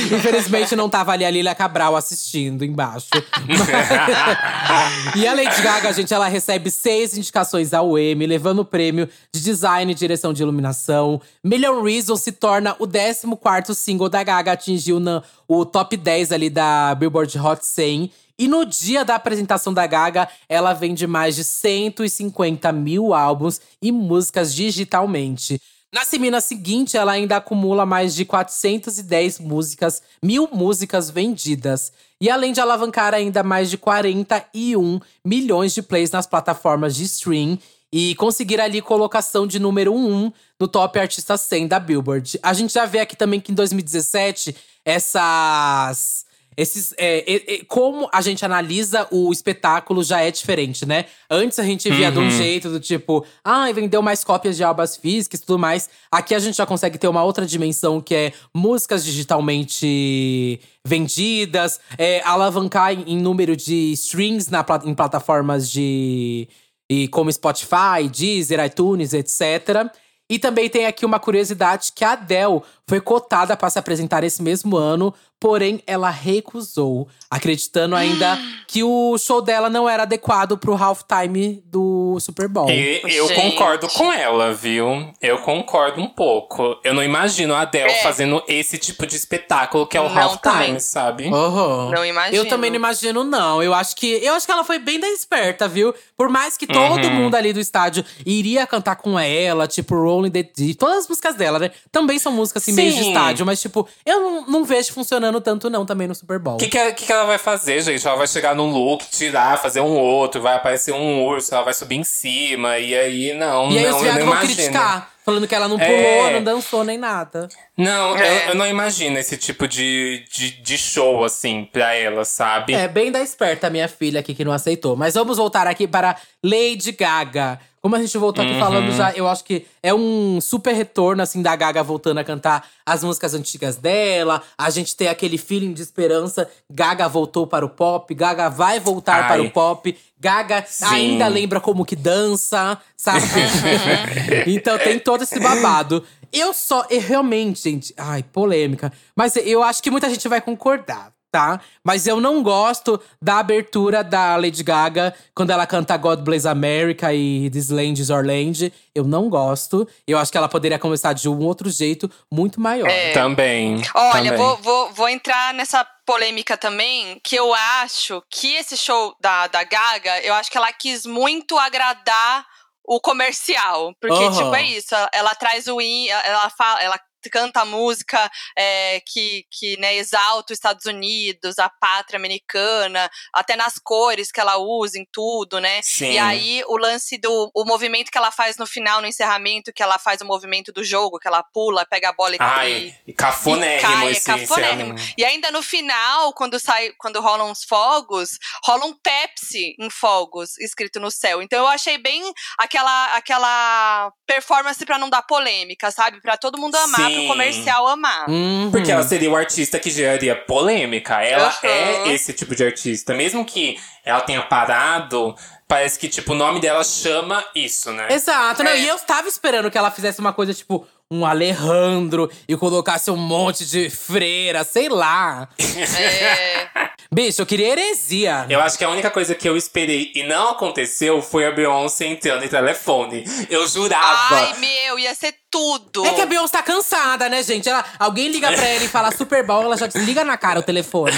Infelizmente não tava ali a Lilia Cabral assistindo embaixo. e a Lady Gaga, gente, ela recebe seis indicações ao Emmy, levando o prêmio de design e direção de iluminação. Million Reasons se torna o 14 single da Gaga, atingiu na, o top 10 ali da Billboard Hot 100 e no dia da apresentação da Gaga, ela vende mais de 150 mil álbuns e músicas digitalmente. Na semana seguinte, ela ainda acumula mais de 410 músicas, mil músicas vendidas. E além de alavancar ainda mais de 41 milhões de plays nas plataformas de stream e conseguir ali colocação de número 1 no Top Artista 100 da Billboard. A gente já vê aqui também que em 2017 essas esses, é, é, como a gente analisa o espetáculo já é diferente, né? Antes a gente via uhum. de um uhum. jeito do tipo, ah, vendeu mais cópias de albas físicas e tudo mais. Aqui a gente já consegue ter uma outra dimensão que é músicas digitalmente vendidas, é, alavancar em, em, número de streams na, em plataformas de. E como Spotify, Deezer, iTunes, etc. E também tem aqui uma curiosidade que a Adele foi cotada para se apresentar esse mesmo ano Porém, ela recusou, acreditando ainda que o show dela não era adequado pro halftime do Super Bowl. E eu Gente. concordo com ela, viu? Eu concordo um pouco. Eu não imagino a Adele é. fazendo esse tipo de espetáculo que é o não halftime, sabe? Uhum. Não imagino. Eu também não imagino, não. Eu acho que eu acho que ela foi bem da esperta, viu? Por mais que todo uhum. mundo ali do estádio iria cantar com ela, tipo Rolling the Deep, todas as músicas dela, né? Também são músicas assim, de estádio, mas tipo, eu não, não vejo funcionando funcionando tanto não também no Super Bowl. O que, que, que, ela vai fazer, gente? Ela vai chegar num look, tirar, fazer um outro, vai aparecer um urso, ela vai subir em cima, e aí não, e aí não, os eu não vão imagino. criticar. Falando que ela não pulou, é... não dançou nem nada. Não, é. eu, eu, não imagino esse tipo de, de, de, show, assim, pra ela, sabe? É, bem da esperta minha filha aqui que não aceitou. Mas vamos voltar aqui para Lady Gaga. Como a gente voltou aqui uhum. falando já, eu acho que é um super retorno, assim, da Gaga voltando a cantar as músicas antigas dela. A gente tem aquele feeling de esperança. Gaga voltou para o pop, Gaga vai voltar Ai. para o pop. Gaga Sim. ainda lembra como que dança, sabe? Uhum. então tem todo esse babado. Eu só, eu realmente, gente, ai, polêmica. Mas eu acho que muita gente vai concordar tá? Mas eu não gosto da abertura da Lady Gaga quando ela canta God Bless America e This Land is Our Land. Eu não gosto. Eu acho que ela poderia começar de um outro jeito muito maior. É. Também. Olha, também. Vou, vou, vou entrar nessa polêmica também, que eu acho que esse show da, da Gaga, eu acho que ela quis muito agradar o comercial. Porque, uhum. tipo, é isso. Ela, ela traz o in, ela fala, ela canta a música é, que, que né, exalta os Estados Unidos, a pátria americana, até nas cores que ela usa em tudo, né? Sim. E aí o lance do o movimento que ela faz no final, no encerramento, que ela faz o movimento do jogo, que ela pula, pega a bola e, Ai, e cafonérrimo cai, é esse cafonérrimo. encerramento. E ainda no final, quando sai, quando rolam os fogos, rola um Pepsi em fogos escrito no céu. Então eu achei bem aquela aquela performance pra não dar polêmica, sabe? Pra todo mundo amar, Pro comercial amar. Uhum. Porque ela seria o artista que geraria polêmica. Ela Uhum. é esse tipo de artista. Mesmo que ela tenha parado, parece que, tipo, o nome dela chama isso, né? Exato, não, É. e eu tava esperando que ela fizesse uma coisa tipo um Alejandro e colocasse um monte de freira, sei lá. É, Bicho, eu queria heresia. Eu acho que a única coisa que eu esperei e não aconteceu foi a Beyoncé entrando em telefone. Eu jurava. Ai, meu, ia ser tudo. É que a Beyoncé tá cansada, né, gente? Ela, alguém liga pra ela e fala Super Bowl, ela já desliga na cara o telefone.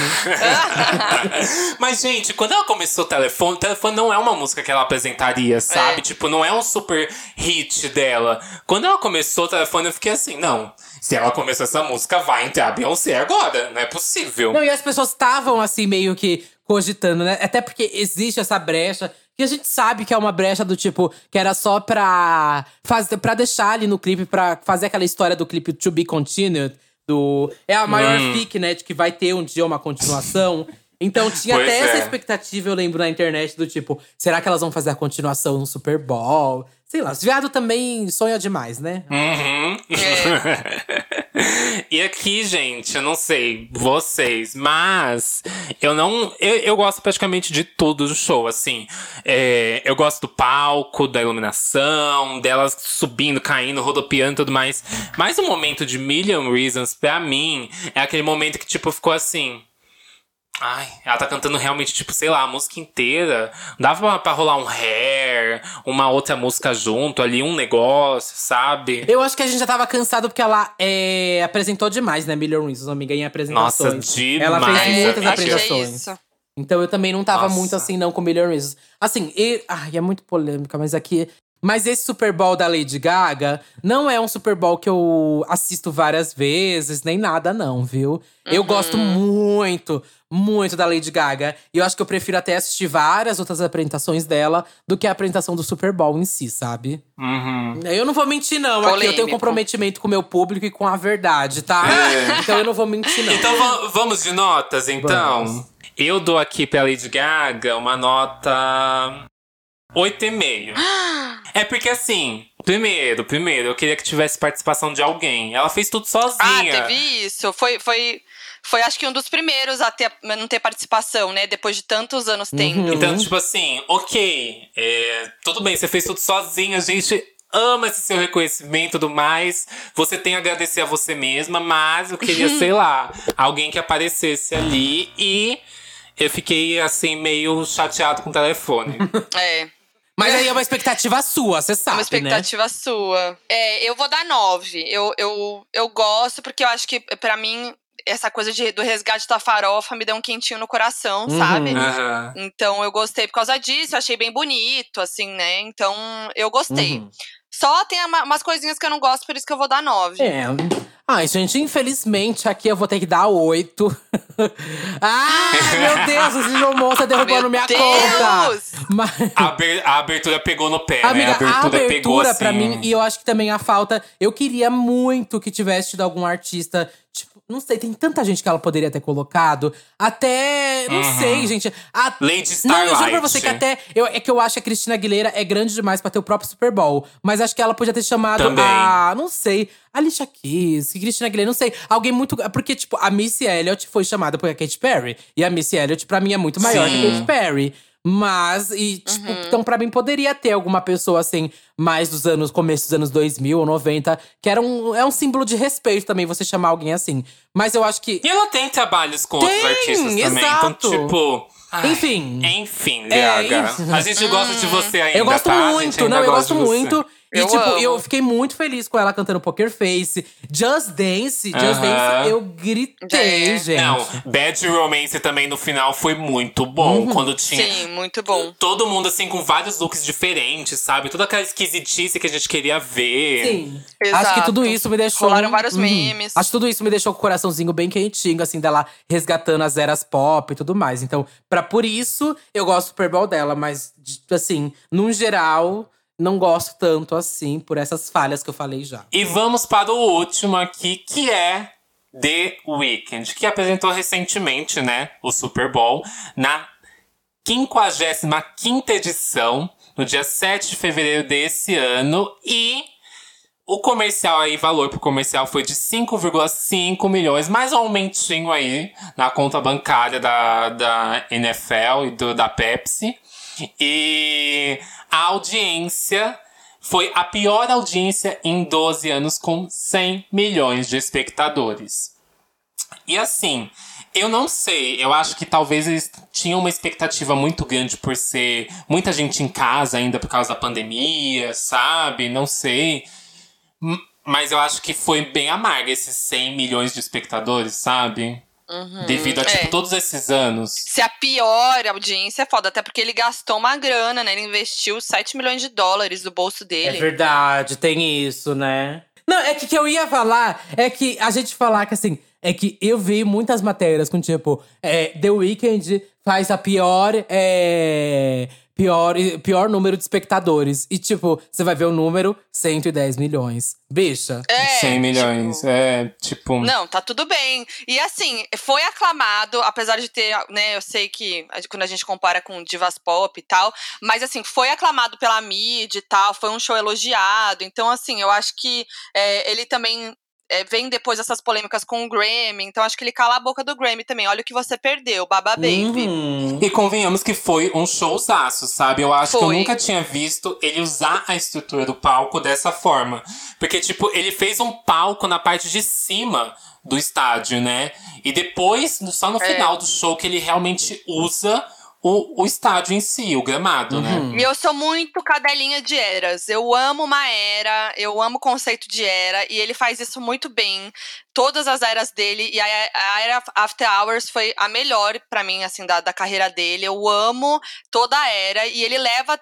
Mas, gente, quando ela começou o telefone, o telefone não é uma música que ela apresentaria, sabe? É. Tipo, não é um super hit dela. Quando ela começou o telefone, eu fiquei assim, não. Se ela começou essa música, vai entrar a Beyoncé agora. Não é possível. Não, e as pessoas estavam assim, meio que cogitando, né? Até porque existe essa brecha. Que a gente sabe que é uma brecha do tipo, que era só pra, fazer, pra deixar ali no clipe, pra fazer aquela história do clipe To Be Continued. Do, é a maior Hum. fic, né? De que vai ter um dia uma continuação. Então tinha Pois até essa é. expectativa, eu lembro, na internet, do tipo, será que elas vão fazer a continuação no Super Bowl? Sei lá, os viado também sonha demais, né? Uhum. e aqui, gente, eu não sei vocês, mas eu não. Eu, eu gosto praticamente de tudo do show, assim. É, eu gosto do palco, da iluminação, delas subindo, caindo, rodopiando e tudo mais. Mas o momento de Million Reasons, pra mim, é aquele momento que, tipo, ficou assim. Ai, ela tá cantando realmente, tipo, sei lá, a música inteira. Dava pra, pra rolar um hair, uma outra música junto ali, um negócio, sabe? Eu acho que a gente já tava cansado porque ela é, apresentou demais, né? Million Reasons, amiga, em apresentações. Nossa, demais. Ela fez muitas É, apresentações. É isso. Então eu também não tava Nossa. muito assim, não, com Million Reasons. Assim, e, ai, é muito polêmica, mas aqui. Mas esse Super Bowl da Lady Gaga não é um Super Bowl que eu assisto várias vezes, nem nada, não, viu? Eu gosto muito, muito da Lady Gaga. E eu acho que eu prefiro até assistir várias outras apresentações dela do que a apresentação do Super Bowl em si, sabe? Uhum. Eu não vou mentir, não. Aqui eu tenho Polêmico. comprometimento com o meu público e com a verdade, tá? É. Então eu não vou mentir, não. Então va- vamos de notas, então? Vamos. Eu dou aqui pra Lady Gaga uma nota 8,5. é porque assim, primeiro, primeiro, eu queria que tivesse participação de alguém. Ela fez tudo Ah, sozinha. teve isso. Foi, foi, foi acho que um dos primeiros a, ter, a não ter participação, né? Depois de tantos anos tendo. Então, tipo assim, ok, é, tudo bem, você fez tudo sozinha, a gente ama esse seu reconhecimento e tudo mais. Você tem a agradecer a você mesma, mas eu queria, sei lá, alguém que aparecesse ali e eu fiquei assim, meio chateado com o telefone. É. Mas aí é uma expectativa sua, você É sabe, uma expectativa sua. É, eu vou dar nove. Eu, eu, eu gosto, porque eu acho que, pra mim, essa coisa de, do resgate da farofa me deu um quentinho no coração, Uhum. sabe? Aham. Então eu gostei por causa disso, achei bem bonito, assim, né? Então eu gostei. Uhum. Só tem uma- umas coisinhas que eu não gosto, por isso que eu vou dar nove. né? É. Ai, gente, infelizmente aqui eu vou ter que dar oito. Ai, meu Deus, o Gil Monster derrubando Meu minha Deus! conta. Mas, A, aber- a abertura pegou no pé, Amiga, né? A abertura, a abertura pegou assim. pra mim, e eu acho que também a falta. Eu queria muito que tivesse tido algum artista. Tipo, não sei, tem tanta gente que ela poderia ter colocado. Até. Não Uhum. sei, gente. A, Lady não, eu juro pra Starlight. você que até. Eu, é que eu acho que a Cristina Aguilera é grande demais pra ter o próprio Super Bowl. Mas acho que ela podia ter chamado Também. a. Não sei. Alicia Keys, Cristina Aguilera, não sei. Alguém muito. Porque, tipo, a Missy Elliott foi chamada por Katy Perry. E a Missy Elliott, pra mim, é muito maior que a Sim. Katy Perry. Mas, e, tipo, então pra mim poderia ter alguma pessoa assim, mais dos anos, começo dos anos 2000 ou 90, que era um, é um símbolo de respeito também você chamar alguém assim. Mas eu acho que. E ela tem trabalhos com outros Tem, artistas também. exato. Então, tipo. ai, Enfim. Enfim, É, Gaga. enfim. A gente gosta de você ainda, eu gosto tá? Muito, não, eu gosto de você. E, Eu tipo, amo. eu fiquei muito feliz com ela cantando Poker Face. Just Dance, Just Aham. Dance, eu gritei, É. gente. Não, Bad Romance também no final foi muito bom. Uhum. Quando tinha. Sim, muito bom. Todo mundo, assim, com vários looks diferentes, sabe? Toda aquela esquisitice que a gente queria ver. Sim. Exato. Acho que tudo isso me deixou. Rolaram vários Uhum. memes. Acho que tudo isso me deixou com o coraçãozinho bem quentinho, assim, dela resgatando as eras pop e tudo mais. Então, pra, por isso, eu gosto do Super Bowl dela, mas, assim, num geral, não gosto tanto assim, por essas falhas que eu falei já. E vamos para o último aqui, que é The Weeknd, que apresentou recentemente, né, o Super Bowl na 55ª edição, no dia 7 de fevereiro desse ano, e o comercial aí, valor pro comercial foi de 5,5 milhões, mais um aumentinho aí na conta bancária da, da NFL e do, da Pepsi. E a audiência foi a pior audiência em 12 anos, com 100 milhões de espectadores. E assim, eu não sei, eu acho que talvez eles tinham uma expectativa muito grande por ser muita gente em casa ainda por causa da pandemia, sabe? Não sei. Mas eu acho que foi bem amarga esses 100 milhões de espectadores, sabe? Devido a, tipo, é. todos esses anos. Se a pior audiência é foda, até porque ele gastou uma grana, né? Ele investiu 7 milhões de dólares do bolso É dele. verdade, tem isso, né? Não, é que que eu ia falar é que a gente falar que assim, é que eu vi muitas matérias com tipo, é, The Weeknd faz a pior, é, pior, pior número de espectadores. E tipo, você vai ver o número, 110 milhões. Bicha. É, 100 milhões. tipo, É, tipo. Não, tá tudo bem. E assim, foi aclamado, apesar de ter, né, eu sei que a- quando a gente compara com divas pop e tal, mas assim, foi aclamado pela mídia e tal, foi um show elogiado. Então, assim, eu acho que é, ele também é, vem depois dessas polêmicas com o Grammy, então acho que ele cala a boca do Grammy também. Olha o que você perdeu, Baba Baby. Uhum. E convenhamos que foi um showzaço, sabe? Eu acho que eu Foi. nunca tinha visto ele usar a estrutura do palco dessa forma. Porque, tipo, ele fez um palco na parte de cima do estádio, né? E depois, só no É. final do show, que ele realmente usa o, o estádio em si, o gramado, né? Uhum. E eu sou muito cadelinha de eras. Eu amo uma era, eu amo o conceito de era, e ele faz isso muito bem. Todas as eras dele, e a, a era After Hours foi a melhor pra mim, assim, da, da carreira dele. Eu amo toda a era, e ele leva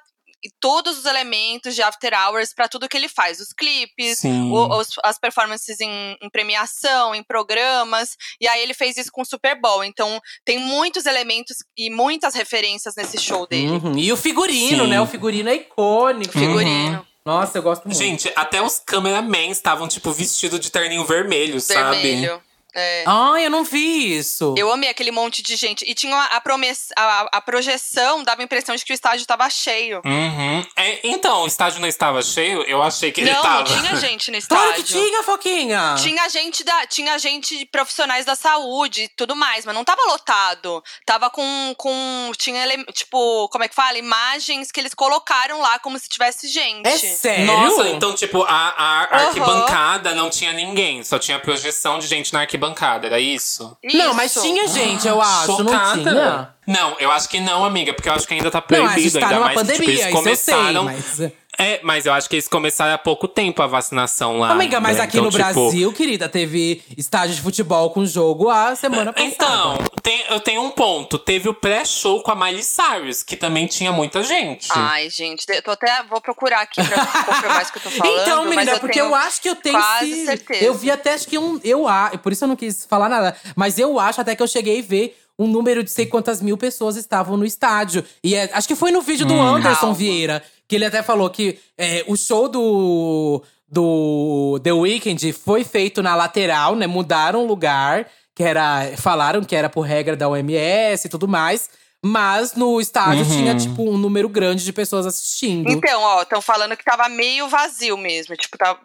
todos os elementos de After Hours pra tudo que ele faz. Os clipes, o- os- as performances em, em premiação, em programas. E aí ele fez isso com o Super Bowl. Então tem muitos elementos e muitas referências nesse show dele. Uhum. E o figurino, Sim. né? O figurino é icônico. Figurino. Nossa, eu gosto muito. Gente, até os cameramen estavam, tipo, vestidos de terninho vermelho, sabe? Vermelho. É. Ai, eu não vi isso. Eu amei aquele monte de gente. E tinha a, promessa, a, a projeção, dava a impressão de que o estádio tava cheio. Uhum. É, então, o estádio não estava cheio? Eu achei que ele não, tava. não tinha gente no Claro estádio. que tinha, Foquinha! Tinha gente, da, tinha gente de profissionais da saúde e tudo mais, mas não tava lotado. Tava com. com tinha, ele- tipo, como é que fala? Imagens que eles colocaram lá como se tivesse gente. É sério? Nossa, então, tipo, a, a arquibancada não tinha ninguém. Só tinha projeção de gente na arquibancada, era isso? Não, mas Isso. tinha gente, eu acho, não Chocada. tinha? Não, eu acho que não, amiga, porque eu acho que ainda tá Não, proibido. a gente tá ainda numa mais que, tipo, pandemia, eles isso eu sei, começaram. mas… É, mas eu acho que eles começaram há pouco tempo a vacinação lá. Amiga, mas né? aqui Então, no tipo, Brasil, querida, teve estádio de futebol com jogo a semana passada. Então, tem- eu tenho um ponto. Teve o pré-show com a Miley Cyrus, que também tinha muita gente. Ai, gente, eu tô até. Vou procurar aqui pra confirmar isso que eu tô falando. Então, menina, eu porque eu acho que eu tenho quase esse- certeza. Eu vi até acho que um. Eu acho. Por isso eu não quis falar nada. Mas eu acho até que eu cheguei a ver um número de sei quantas mil pessoas estavam no estádio. E é- acho que foi no vídeo do Anderson Calma. Vieira que ele até falou que é, o show do, do The Weeknd foi feito na lateral, né? Mudaram o lugar, que era. Falaram que era por regra da OMS e tudo mais. Mas no estádio tinha, tipo, um número grande de pessoas assistindo. Então, ó, estão falando que tava meio vazio mesmo. Tipo, tava,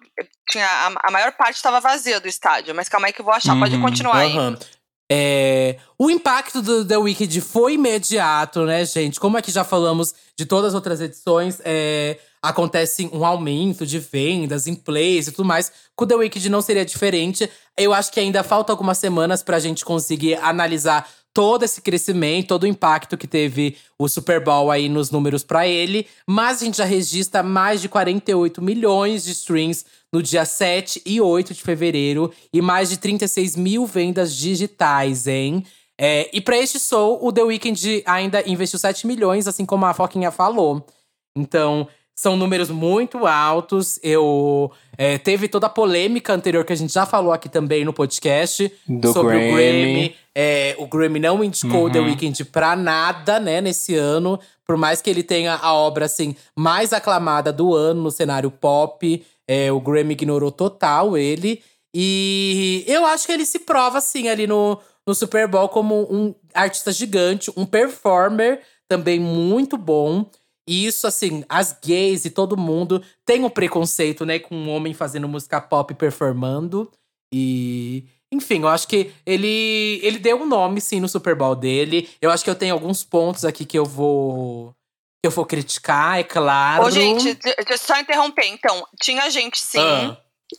tinha, a, a maior parte tava vazia do estádio. Mas calma aí que eu vou achar. Pode Uhum. continuar aí. É, o impacto do The Wicked foi imediato, né, gente? Como aqui já falamos de todas as outras edições, é, acontece um aumento de vendas em plays e tudo mais. Com o The Wicked não seria diferente. Eu acho que ainda falta algumas semanas pra gente conseguir analisar todo esse crescimento, todo o impacto que teve o Super Bowl aí nos números para ele. Mas a gente já registra mais de 48 milhões de streams no dia 7 e 8 de fevereiro e mais de 36 mil vendas digitais, hein? É, e para este show, o The Weeknd ainda investiu 7 milhões, assim como a Foquinha falou. Então, são números muito altos. Eu é, teve toda a polêmica anterior que a gente já falou aqui também no podcast Do sobre Grammy. o Grammy. É, o Grammy não indicou o The Uhum. Weeknd pra nada, né, nesse ano. Por mais que ele tenha a obra assim mais aclamada do ano no cenário pop, é, o Grammy ignorou total ele. E eu acho que ele se prova assim ali no, no Super Bowl como um artista gigante, um performer também muito bom. E isso, assim, as gays e todo mundo tem um preconceito, né, com um homem fazendo música pop performando. E. Enfim, eu acho que ele, ele deu um nome, sim, no Super Bowl dele. Eu acho que eu tenho alguns pontos aqui que eu vou. Eu vou criticar, é claro. Ô, gente, de- deixa eu só interromper. Então, tinha gente sim, Ah,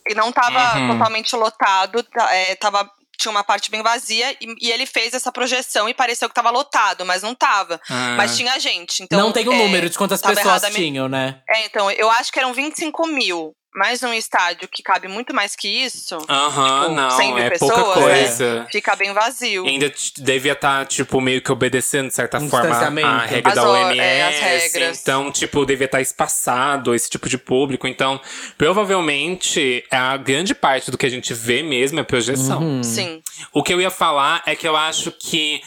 e não tava Uhum. totalmente lotado, tá- é, tava, tinha uma parte bem vazia, e, e ele fez essa projeção e pareceu que tava lotado, mas não tava. Ah. Mas tinha gente. Então, não tem o é, número de quantas pessoas tinham, né? É, então, eu acho que eram 25 mil. Mas num estádio que cabe muito mais que isso, Aham, tipo, não, 100 mil é pessoas, pouca né? coisa. fica bem vazio. E Ainda devia estar, tipo, meio que obedecendo, de certa Um forma, a regra As da OMS. é, as regras. Então, tipo, devia estar espaçado esse tipo de público. Então, provavelmente, a grande parte do que a gente vê mesmo é projeção. Uhum. Sim. O que eu ia falar é que eu acho que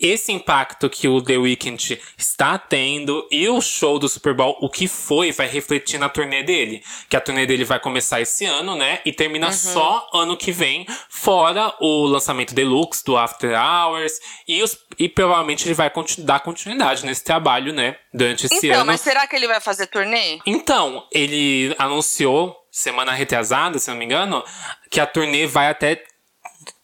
esse impacto que o The Weeknd está tendo e o show do Super Bowl, o que foi, vai refletir na turnê dele. Que a turnê dele vai começar esse ano, né? E termina Uhum. só ano que vem, fora o lançamento deluxe do After Hours. E, os, e provavelmente ele vai continu- dar continuidade nesse trabalho, né? Durante esse Então, ano. mas será que ele vai fazer turnê? Então, ele anunciou, semana retrasada, se não me engano, que a turnê vai até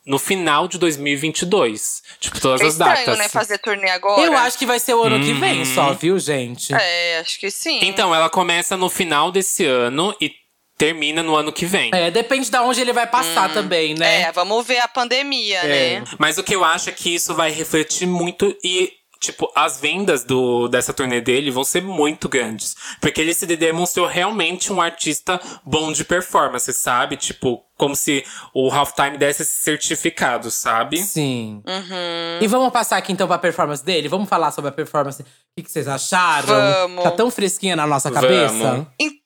no final de 2022. Tipo, todas É as estranho, datas. né, fazer turnê agora. Eu acho que vai ser o ano que vem Uhum. só, viu, gente? É, acho que sim. Então, ela começa no final desse ano e termina no ano que vem. É, depende de onde ele vai passar também, né? É, vamos ver a pandemia, É. né? Mas o que eu acho é que isso vai refletir muito e. Tipo, as vendas do, dessa turnê dele vão ser muito grandes. Porque ele se demonstrou realmente um artista bom de performance, sabe? Tipo, como se o Halftime desse esse certificado, sabe? Sim. Uhum. E vamos passar aqui então pra performance dele? Vamos falar sobre a performance. O que, que vocês acharam? Vamos. Tá tão fresquinha na nossa Vamos. cabeça? En- Então,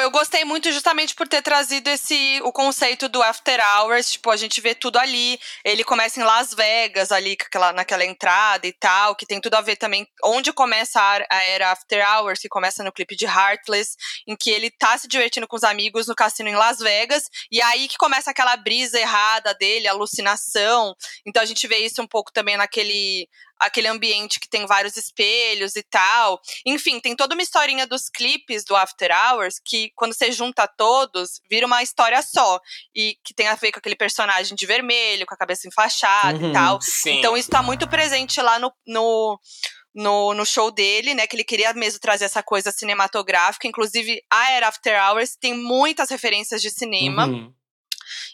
eu gostei muito justamente por ter trazido esse o conceito do after hours, tipo, a gente vê tudo ali. Ele começa em Las Vegas ali naquela entrada e tal, que tem tudo a ver também onde começa a, a era after hours, que começa no clipe de Heartless, em que ele tá se divertindo com os amigos no cassino em Las Vegas, e aí que começa aquela brisa errada dele, alucinação. Então a gente vê isso um pouco também naquele aquele ambiente que tem vários espelhos e tal. Enfim, tem toda uma historinha dos clipes do After Hours que, quando você junta todos, vira uma história só. E que tem a ver com aquele personagem de vermelho, com a cabeça enfaixada Uhum, e tal. Sim. Então, isso tá muito presente lá no. no no, no show dele, né? Que ele queria mesmo trazer essa coisa cinematográfica. Inclusive, a Era After Hours tem muitas referências de cinema. Uhum.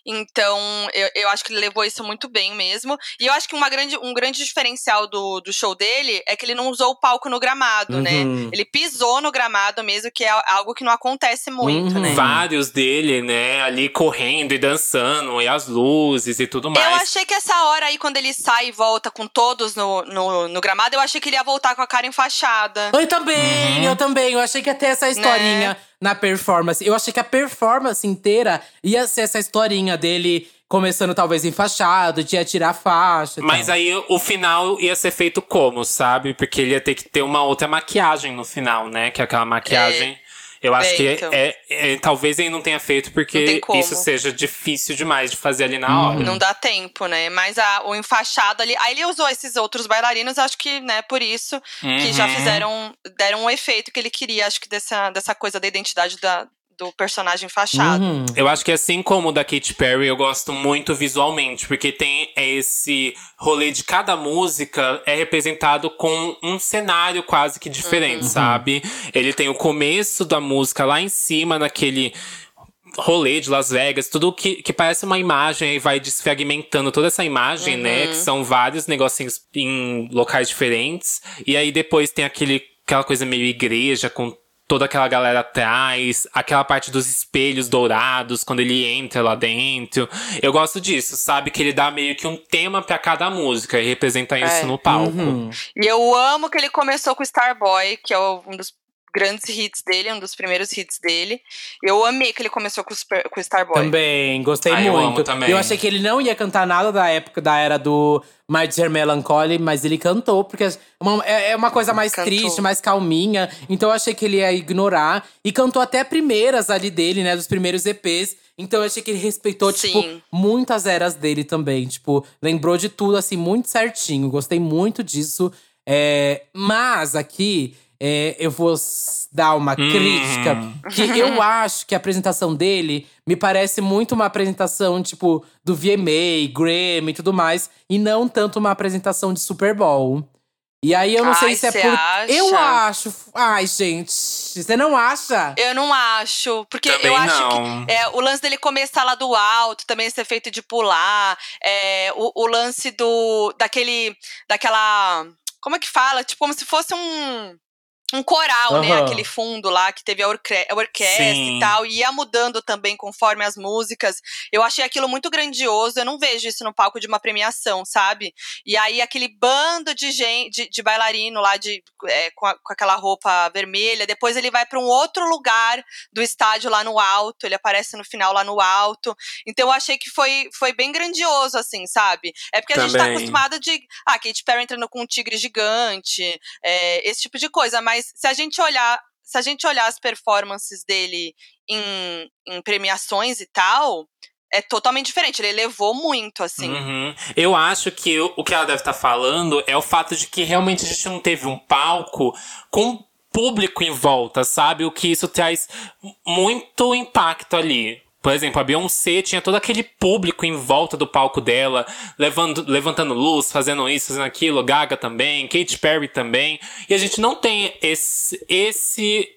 Então, eu, eu acho que ele levou isso muito bem mesmo. E eu acho que uma grande, um grande diferencial do, do show dele é que ele não usou o palco no gramado, né? Uhum. Ele pisou no gramado mesmo, que é algo que não acontece muito, Uhum. né? Vários dele, né, ali correndo e dançando, e as luzes e tudo Eu mais. achei que essa hora aí, quando ele sai e volta com todos no, no, no gramado, eu achei que ele ia voltar com a cara enfaixada. Eu também, Uhum. eu também. Eu achei que ia ter essa historinha Né? Na performance. Eu achei que a performance inteira ia ser essa historinha dele começando talvez enfaixado, de ia tirar a faixa. Mas tal. aí o final ia ser feito como, sabe? Porque ele ia ter que ter uma outra maquiagem no final, né? Que é aquela maquiagem. Eu acho É, que então. é, é- talvez ele não tenha feito porque isso seja difícil demais de fazer ali na hora. Não dá tempo, né? Mas a- o enfaixado ali. Aí ele usou esses outros bailarinos, acho que, né, por isso, que já Uhum. fizeram. deram um efeito que ele queria, acho que dessa, dessa coisa da identidade da, do personagem enfaixado. Uhum. Eu acho que assim como o da Katy Perry, eu gosto muito visualmente, porque tem esse rolê de cada música é representado com um cenário quase que diferente, Uhum. sabe? Ele tem o começo da música lá em cima, naquele rolê de Las Vegas, tudo que, que parece uma imagem e vai desfragmentando toda essa imagem, né? Uhum. Que são vários negocinhos em locais diferentes. E aí depois tem aquele, aquela coisa meio igreja com toda aquela galera atrás, aquela parte dos espelhos dourados quando ele entra lá dentro. Eu gosto disso, sabe? Que ele dá meio que um tema pra cada música e representa isso É. no palco. Uhum. E eu amo que ele começou com Starboy, que é um dos grandes hits dele, um dos primeiros hits dele. Eu amei que ele começou com o, Super- com Starboy. Também, gostei Ah, eu muito. amo também. Eu achei que ele não ia cantar nada da época, da era do My Dear Melancholy, mas ele cantou, porque é uma, é é uma coisa mais Cantou. triste, mais calminha. Então eu achei que ele ia ignorar. E cantou até primeiras ali dele, né? Dos primeiros EPs. Então eu achei que ele respeitou, tipo, Sim. muitas eras dele também. Tipo, lembrou de tudo, assim, muito certinho. Gostei muito disso. É, mas aqui, é, eu vou dar uma Hum. crítica. Que eu acho que a apresentação dele me parece muito uma apresentação, tipo, do VMA, Grammy e tudo mais. E não tanto uma apresentação de Super Bowl. E aí eu não sei Ai, se é por. acha? Eu acho. Ai, gente. Você não acha? Eu não acho, porque Também eu acho não. que é, o lance dele começar lá do alto, também esse efeito de pular, é, o, o lance do daquele daquela como é que fala? Tipo como se fosse um um coral, né? Aham. Aquele fundo lá que teve a, orque a orquestra Sim. e tal, e ia mudando também conforme as músicas. Eu achei aquilo muito grandioso. Eu não vejo isso no palco de uma premiação, sabe? E aí aquele bando de gente, de, de bailarino lá de, é, com, a- com aquela roupa vermelha. Depois ele vai para um outro lugar do estádio lá no alto. Ele aparece no final lá no alto. Então eu achei que foi, foi bem grandioso, assim, sabe? É porque a gente tá Também. acostumado de. Ah, Katy Perry entrando com um tigre gigante, é, esse tipo de coisa. Mas se a gente olhar. Se a gente olhar as performances dele em, em premiações e tal, é totalmente diferente. Ele elevou muito, assim. Uhum. Eu acho que o, que ela deve estar falando é o fato de que realmente a gente não teve um palco com público em volta, sabe? O que isso traz muito impacto ali. Por exemplo, a Beyoncé tinha todo aquele público em volta do palco dela, levando, levantando luz, fazendo isso, fazendo aquilo, Gaga também, Katy Perry também. E a gente não tem esse, esse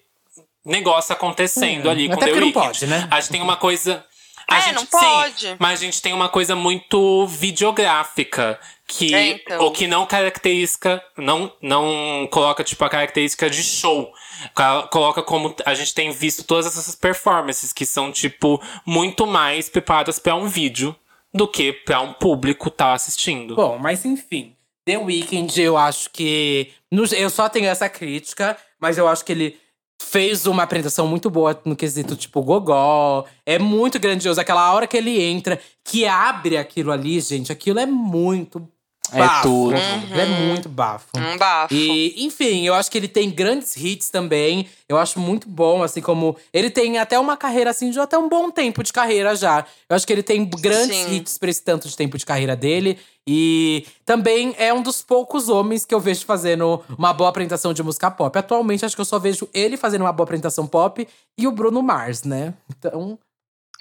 negócio acontecendo Hum, ali com até The porque não Weeknd. pode, né? A gente tem uma coisa. A É, gente, não sim, pode. mas a gente tem uma coisa muito videográfica. Que, É, então. O que não caracteriza, não, não coloca, tipo, a característica de show. Ca- Coloca como a gente tem visto todas essas performances, que são, tipo, muito mais preparadas pra um vídeo do que pra um público tá assistindo. Bom, mas enfim. The Weeknd, eu acho que. eu só tenho essa crítica, mas eu acho que ele fez uma apresentação muito boa no quesito, tipo, gogó. É muito grandioso. Aquela hora que ele entra, que abre aquilo ali, gente, aquilo é muito É bafo. tudo. Aquilo É muito bafo. Um bafo. E, enfim, eu acho que ele tem grandes hits também. Eu acho muito bom, assim, como. Ele tem até uma carreira, assim, de até um bom tempo de carreira já. Eu acho que ele tem grandes Sim. hits pra esse tanto de tempo de carreira dele. E também é um dos poucos homens que eu vejo fazendo uma boa apresentação de música pop. Atualmente, acho que eu só vejo ele fazendo uma boa apresentação pop e o Bruno Mars, né? Então,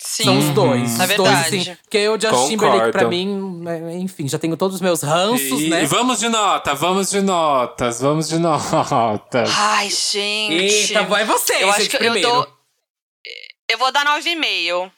Sim. são os dois. É os dois, verdade. assim. Porque o Justin Timberlake, pra Concordo. mim, né, enfim, já tenho todos os meus ranços, E, né? e vamos de nota, vamos de notas, vamos de notas. Ai, gente. Eita, vai você, eu acho gente, que primeiro. eu dou. Eu vou dar 9,5.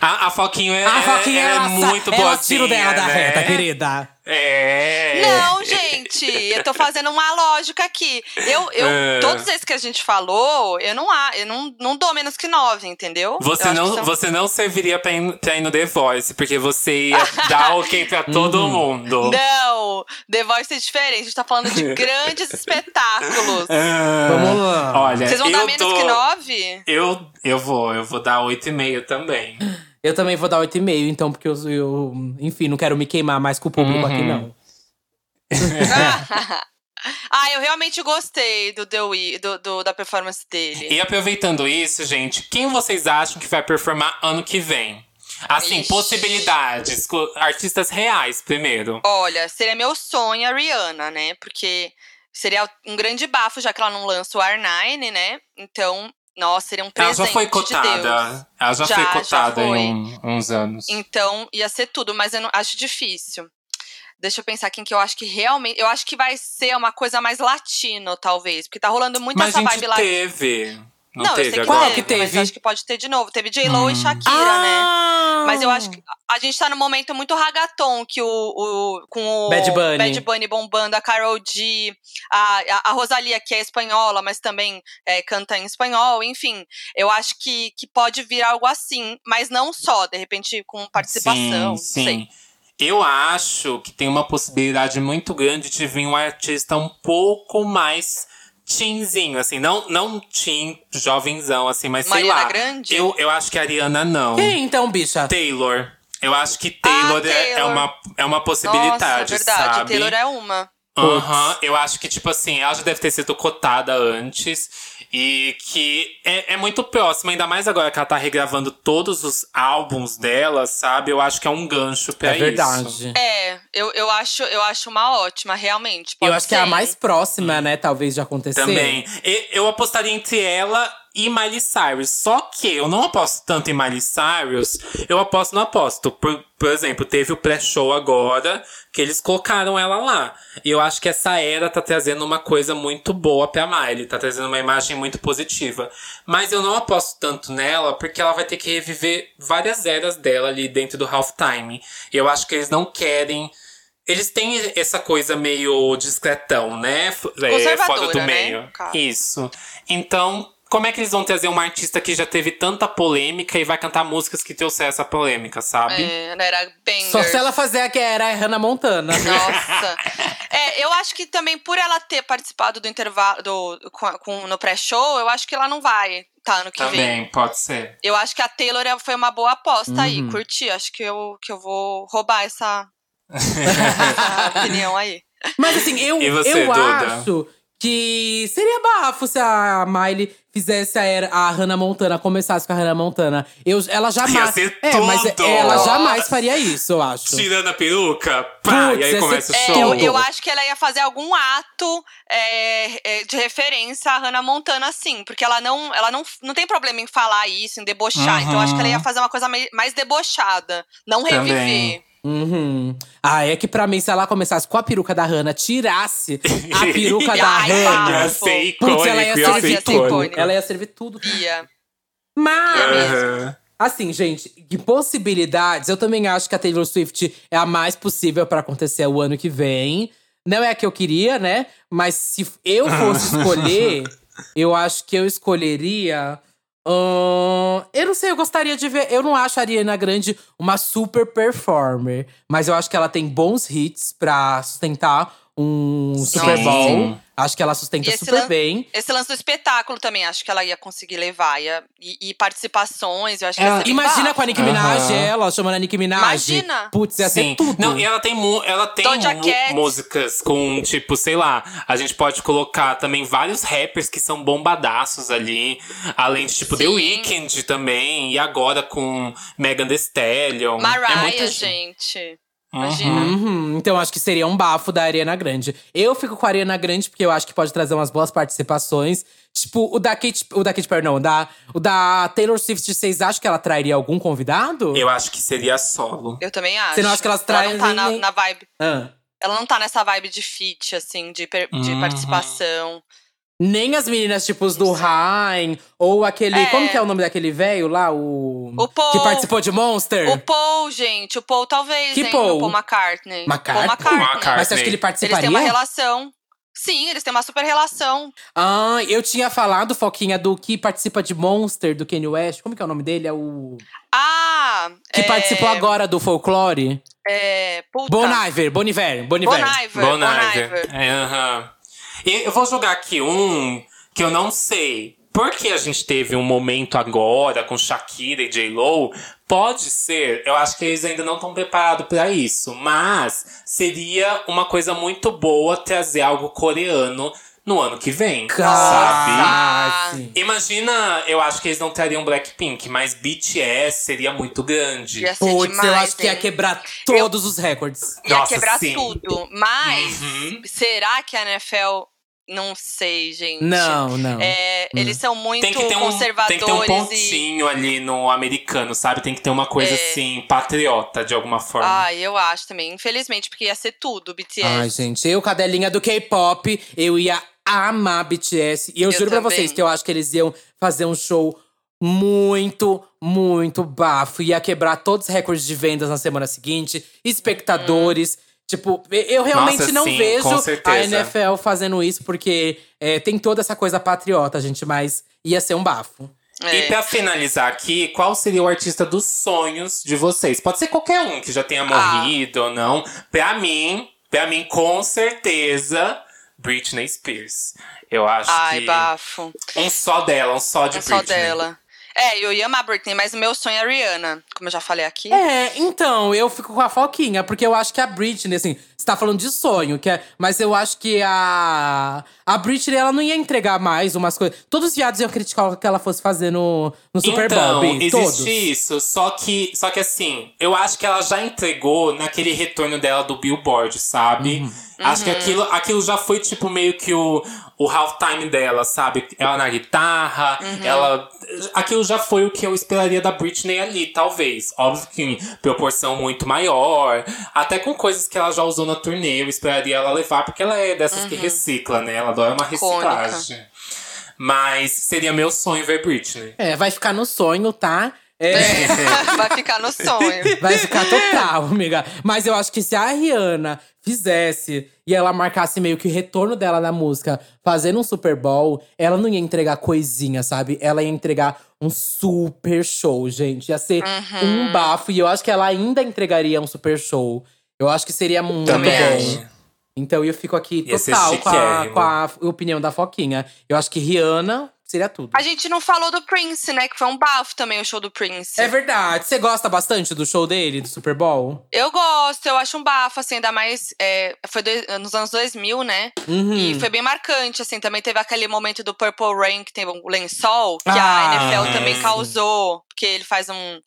A, a Foquinho é, A Foquinha, ela é ela, muito ela boazinha, tira o dela da né? reta, querida. É. Não, gente, eu tô fazendo uma lógica aqui. Eu, eu, É. Todos esses que a gente falou, eu não, a- eu não, não dou menos que 9, entendeu? Você Eu não, são- você não serviria pra ir, pra ir no The Voice, porque você ia dar ok pra todo Uhum. mundo. Não, The Voice é diferente. A gente tá falando de grandes espetáculos. Ah, Vamos lá. Olha, Vocês vão dar eu menos dou- que 9? Eu, eu vou, eu vou dar 8,5 também. Eu também vou dar 8,5, então, porque eu, eu, enfim, não quero me queimar mais com o público aqui, Uhum. não. ah, eu realmente gostei do The Wee, do, do- da performance dele. E aproveitando isso, gente, quem vocês acham que vai performar ano que vem? Assim, Ixi. possibilidades, artistas reais primeiro. Olha, seria meu sonho a Rihanna, né? Porque seria um grande bafo, já que ela não lança o R9, né? Então, nossa, seria um Ela presente já foi de Deus. cotada. Ela já, Já, foi já cotada foi. em um- uns anos. Então, ia ser tudo, mas eu não, acho difícil. Deixa eu pensar quem que eu acho que realmente. Eu acho que vai ser uma coisa mais latino, talvez. Porque tá rolando muito Mas essa vibe latino. teve. Não, Não, eu teve sei que? Qual que teve, acho que pode ter de novo. Teve J-Lo Hum. e Shakira, né? Ah! Mas eu acho que a gente tá num momento muito ragaton que o, o com o Bad Bunny. Bad Bunny bombando, a Carol G, a, a, a Rosalia, que é espanhola, mas também é, canta em espanhol, enfim. Eu acho que, que pode vir algo assim, mas não só, de repente com participação. Sim, sim. sei. Eu acho que tem uma possibilidade muito grande de vir um artista um pouco mais teenzinho, assim, não, não teen, jovenzão, assim, mas sei Mariana lá. Grande? Eu, eu acho que a Ariana não. Quem então, bicha? Taylor. Eu acho que Taylor, é- É, Taylor. uma, é uma possibilidade, Nossa, é verdade. sabe? Taylor é uma. Aham, eu acho que, tipo assim, ela já deve ter sido cotada antes. E que é, é muito próxima, ainda mais agora que ela tá regravando todos os álbuns dela, sabe? Eu acho que é um gancho pra É isso. verdade. É, eu, eu, acho, eu acho uma ótima, realmente. Pode Eu acho que é a ser. mais próxima, né, talvez, de acontecer. Também. Eu apostaria entre ela e Miley Cyrus. Só que eu não aposto tanto em Miley Cyrus, eu aposto no aposto. Por, por exemplo, teve o pré-show agora, que eles colocaram ela lá. E eu acho que essa era tá trazendo uma coisa muito boa pra Miley, tá trazendo uma imagem muito positiva. Mas eu não aposto tanto nela, porque ela vai ter que reviver várias eras dela ali dentro do halftime. Eu acho que eles não querem. Eles têm essa coisa meio discretão, né? F- é, Conservadora, fora do né, meio. Isso. Então, como é que eles vão trazer uma artista que já teve tanta polêmica e vai cantar músicas que trouxeram essa polêmica, sabe? É, não era banger. Só se ela fazer a que era a Hannah Montana. Nossa. É, eu acho que também por ela ter participado do intervalo do, com, com- no pré-show, eu acho que ela não vai tá ano que vem. Também, pode ser. Eu acho que a Taylor é- foi uma boa aposta aí, Uhum. curti. Acho que eu, que eu vou roubar essa, essa opinião aí. Mas assim, eu, E você, eu Duda? acho que seria bafo se a Miley fizesse a, era- a Hannah Montana, começasse com a Hannah Montana. Eu, ela jamais. Ia ser é, mas ela jamais faria isso, eu acho. Tirando a peruca, pá, Putz, e aí começa o ser É, show. eu, Tudo. eu acho que ela ia fazer algum ato é, é, de referência à Hannah Montana, sim. Porque ela não, ela não, não tem problema em falar isso, em debochar. Então eu acho que ela ia fazer uma coisa mais debochada. Não Também. Uhum. Ah, é que pra mim, se ela começasse com a peruca da Hannah, tirasse a peruca da Ai, Hannah. Ia ser Putz, ela ia icônico, ia servir tudo. icônico. Ela ia servir tudo. Ia. Mas, Aham. assim, gente, de possibilidades, eu também acho que a Taylor Swift é a mais possível pra acontecer o ano que vem. Não é a que eu queria, né? Mas se eu fosse escolher, eu acho que eu escolheria. Ahn, eu não sei, eu gostaria de ver. Eu não acho a Ariana Grande uma super performer, mas eu acho que ela tem bons hits pra sustentar um Super Sim. Bowl. Acho que ela sustenta super lan- bem. Esse lance do espetáculo também, acho que ela ia conseguir levar. Ia, e, e participações, eu acho que ia Ela- ser bem imagina bafo. com a Nicki Minaj, Aham. ela chamando a Nicki Minaj. Imagina. Putz, ia Sim. ser tudo. Não, e ela tem, mu- ela tem músicas com, tipo, sei lá, a gente pode colocar também vários rappers que são bombadaços ali. Além de, tipo, The Sim. Weeknd também. E agora com Megan Thee Stallion. Mariah, é muita gente. Uhum. Imagina. Uhum, então acho que seria um bafo da Ariana Grande. Eu fico com a Ariana Grande porque eu acho que pode trazer umas boas participações. Tipo, o da Kate, o da Kate Perry, não, o da, o da Taylor Swift, vocês acham que ela trairia algum convidado? Eu acho que seria solo. Eu também acho. Você não acha que elas traem Ela não tá na, na vibe. Ah. Ela não tá nessa vibe de feat, assim, de, de Uhum. participação. Nem as meninas, tipo, os do Rain, ou aquele. É. Como que é o nome daquele velho lá? O. O Paul. Que participou de Monster? O Paul, gente, o Paul talvez, Que hein? Paul? O Paul McCartney. McCartney? Paul McCartney. McCartney. Mas você acha que ele Eles participaria? têm uma relação. Sim, eles têm uma super relação. Ah, eu tinha falado, Foquinha, do que participa de Monster, do Kanye West. Como que é o nome dele? É o. Ah! Que é, participou agora do folclore. É. Puta. Bon Iver, Bon Iver, Bon Iver. Bon Iver. Bon Bon Iver. Iver. É, aham. E eu vou jogar aqui um que eu não sei. Porque a gente teve um momento agora com Shakira e J-Lo, pode ser, eu acho que eles ainda não estão preparados pra isso, mas seria uma coisa muito boa trazer algo coreano no ano que vem, sabe? Ah, sim. Imagina, eu acho que eles não trariam Blackpink, mas BTS seria muito grande. Ia ser Putz, demais, eu acho que ia hein? quebrar todos os recordes. Ia Nossa, quebrar sim. tudo. Mas, Uhum. será que a NFL. Não sei, gente. Não, não. É, Eles são muito Tem que, ter um, conservadores tem que ter um e. pontinho ali no americano, sabe? Tem que ter uma coisa É. assim, patriota, de alguma forma. Ah, eu acho também. Infelizmente, porque ia ser tudo, BTS. Ai, gente, eu, cadelinha do K-pop, eu ia amar BTS. E eu, Eu juro pra também. vocês que eu acho que eles iam fazer um show muito, muito bafo. Ia quebrar todos os recordes de vendas na semana seguinte, espectadores. Tipo, eu realmente Nossa, não sim, vejo a. NFL fazendo isso, porque é, tem toda essa coisa patriota, gente, mas ia ser um bafo. E É. pra finalizar aqui, qual seria o artista dos sonhos de vocês? Pode ser qualquer um que já tenha Ah. morrido ou não. Pra mim, pra mim, com certeza, Britney Spears. Eu acho Ai, que bafo. um só dela, um só de só Britney. dela. É, eu ia amar Britney, mas o meu sonho é a Rihanna, como eu já falei aqui. É, então, eu fico com a Foquinha, porque eu acho que a Britney, assim, você tá falando de sonho, que é, mas eu acho que a. A Britney, ela não ia entregar mais umas coisas. Todos os viados iam criticar o que ela fosse fazer no, no Super então, Bowl, existe todos. isso. Só que, só que assim, eu acho que ela já entregou naquele retorno dela do Billboard, sabe? Uhum. Acho que aquilo, aquilo já foi tipo meio que o, o halftime dela, sabe? Ela na guitarra, ela. Aquilo já foi o que eu esperaria da Britney ali, talvez. Óbvio que em proporção muito maior. Até com coisas que ela já usou na turnê, eu esperaria ela levar, porque ela é dessas que recicla, né? Ela adora uma reciclagem. Mas seria meu sonho ver Britney. É, vai ficar no sonho, tá? É, Vai ficar no sonho. vai ficar total, amiga. Mas eu acho que se a Rihanna fizesse e ela marcasse meio que o retorno dela na música fazendo um Super Bowl, ela não ia entregar coisinha, sabe? Ela ia entregar um super show, gente. Ia ser Uhum. um bafo. E eu acho que ela ainda entregaria um super show. Eu acho que seria muito Também bom. acho. Então eu fico aqui total com a, com a opinião da Foquinha. Eu acho que Rihanna seria tudo. A gente não falou do Prince, né? Que foi um bafo também o show do Prince. É verdade. Você gosta bastante do show dele, do Super Bowl? Eu gosto, eu acho um bafo, assim, ainda mais. é, foi dois- nos anos 2000, né? Uhum. E foi bem marcante, assim. Também teve aquele momento do Purple Rain, que tem um lençol, que Ah, a NFL também sim. causou. Porque ele faz um,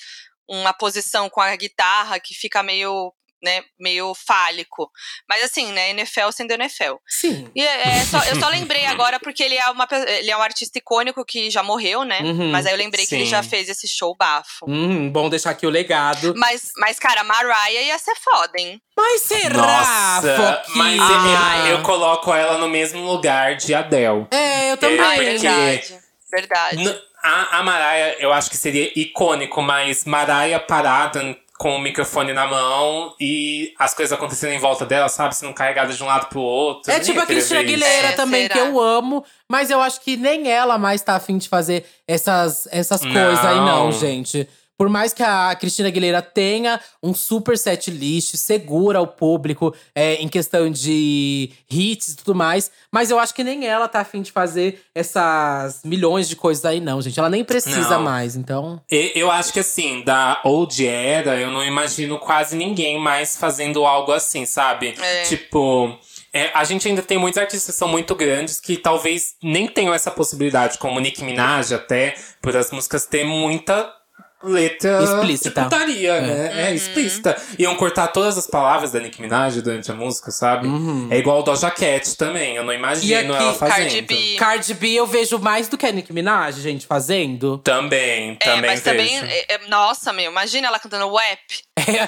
uma posição com a guitarra que fica meio, né, meio fálico. Mas assim, né, NFL sendo NFL. Sim. E é, é só- eu só lembrei agora porque ele é, uma, ele é um artista icônico que já morreu, né? Uhum. Mas aí eu lembrei que ele Sim. já fez esse show bafo. Uhum, bom deixar aqui o legado. Mas, mas, cara, Mariah ia ser foda, hein? Mas será, Nossa, Foquinha? mas eu, eu coloco ela no mesmo lugar de Adele. É, eu também. Porque- verdade. Verdade. N- A, a Mariah, eu acho que seria icônico, mas Mariah parada com o microfone na mão e as coisas acontecendo em volta dela, sabe? Sendo carregada de um lado pro outro. É Nem tipo a Cristina. Aguilera É, também, será? que eu amo. Mas eu acho que nem ela mais tá afim de fazer essas, essas coisas aí, não, Não. gente. Por mais que a Cristina Aguilera tenha um super set list, segura o público é, em questão de hits e tudo mais. Mas eu acho que nem ela tá afim de fazer essas milhões de coisas aí, não, gente. Ela nem precisa Não. mais, então. Eu acho que assim, da old era, eu não imagino quase ninguém mais fazendo algo assim, sabe? É. Tipo, é, a gente ainda tem muitos artistas que são muito grandes que talvez nem tenham essa possibilidade, como Nicki Minaj, até, por as músicas ter muita letra Explícita. de putaria, É. né? É explícita. Iam cortar todas as palavras da Nicki Minaj durante a música, sabe? É igual o Doja Cat também, eu não imagino E aqui, ela fazendo. Cardi B. Cardi B eu vejo mais do que a Nicki Minaj, gente, fazendo. Também, É, também mas também. vejo. é, é, nossa, meu, imagina ela cantando rap.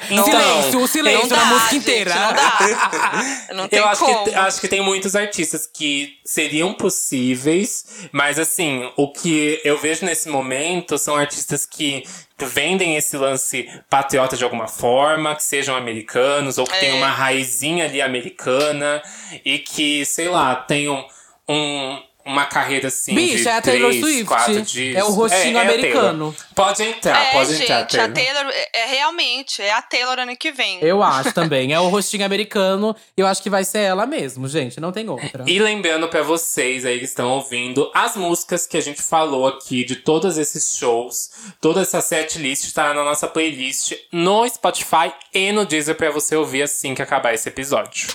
Em silêncio, o silêncio Não na dá, música gente, inteira. Não dá. Não tem Eu acho como. que, acho que tem muitos artistas que seriam possíveis, mas assim, o que eu vejo nesse momento são artistas que vendem esse lance patriota de alguma forma, que sejam americanos, ou que É. tenham uma raizinha ali americana, e que, sei lá, tenham um, uma carreira assim. Bicho, de é a Taylor três, Swift. É o rostinho a americano. Taylor. Pode entrar, É, pode gente, entrar. a Taylor. Taylor é, é realmente, é a Taylor ano que vem. Eu acho também. É o rostinho americano. Eu acho que vai ser ela mesmo, gente. Não tem outra. E lembrando pra vocês aí que estão ouvindo, as músicas que a gente falou aqui de todos esses shows, toda essa setlist está na nossa playlist no Spotify e no Deezer pra você ouvir assim que acabar esse episódio.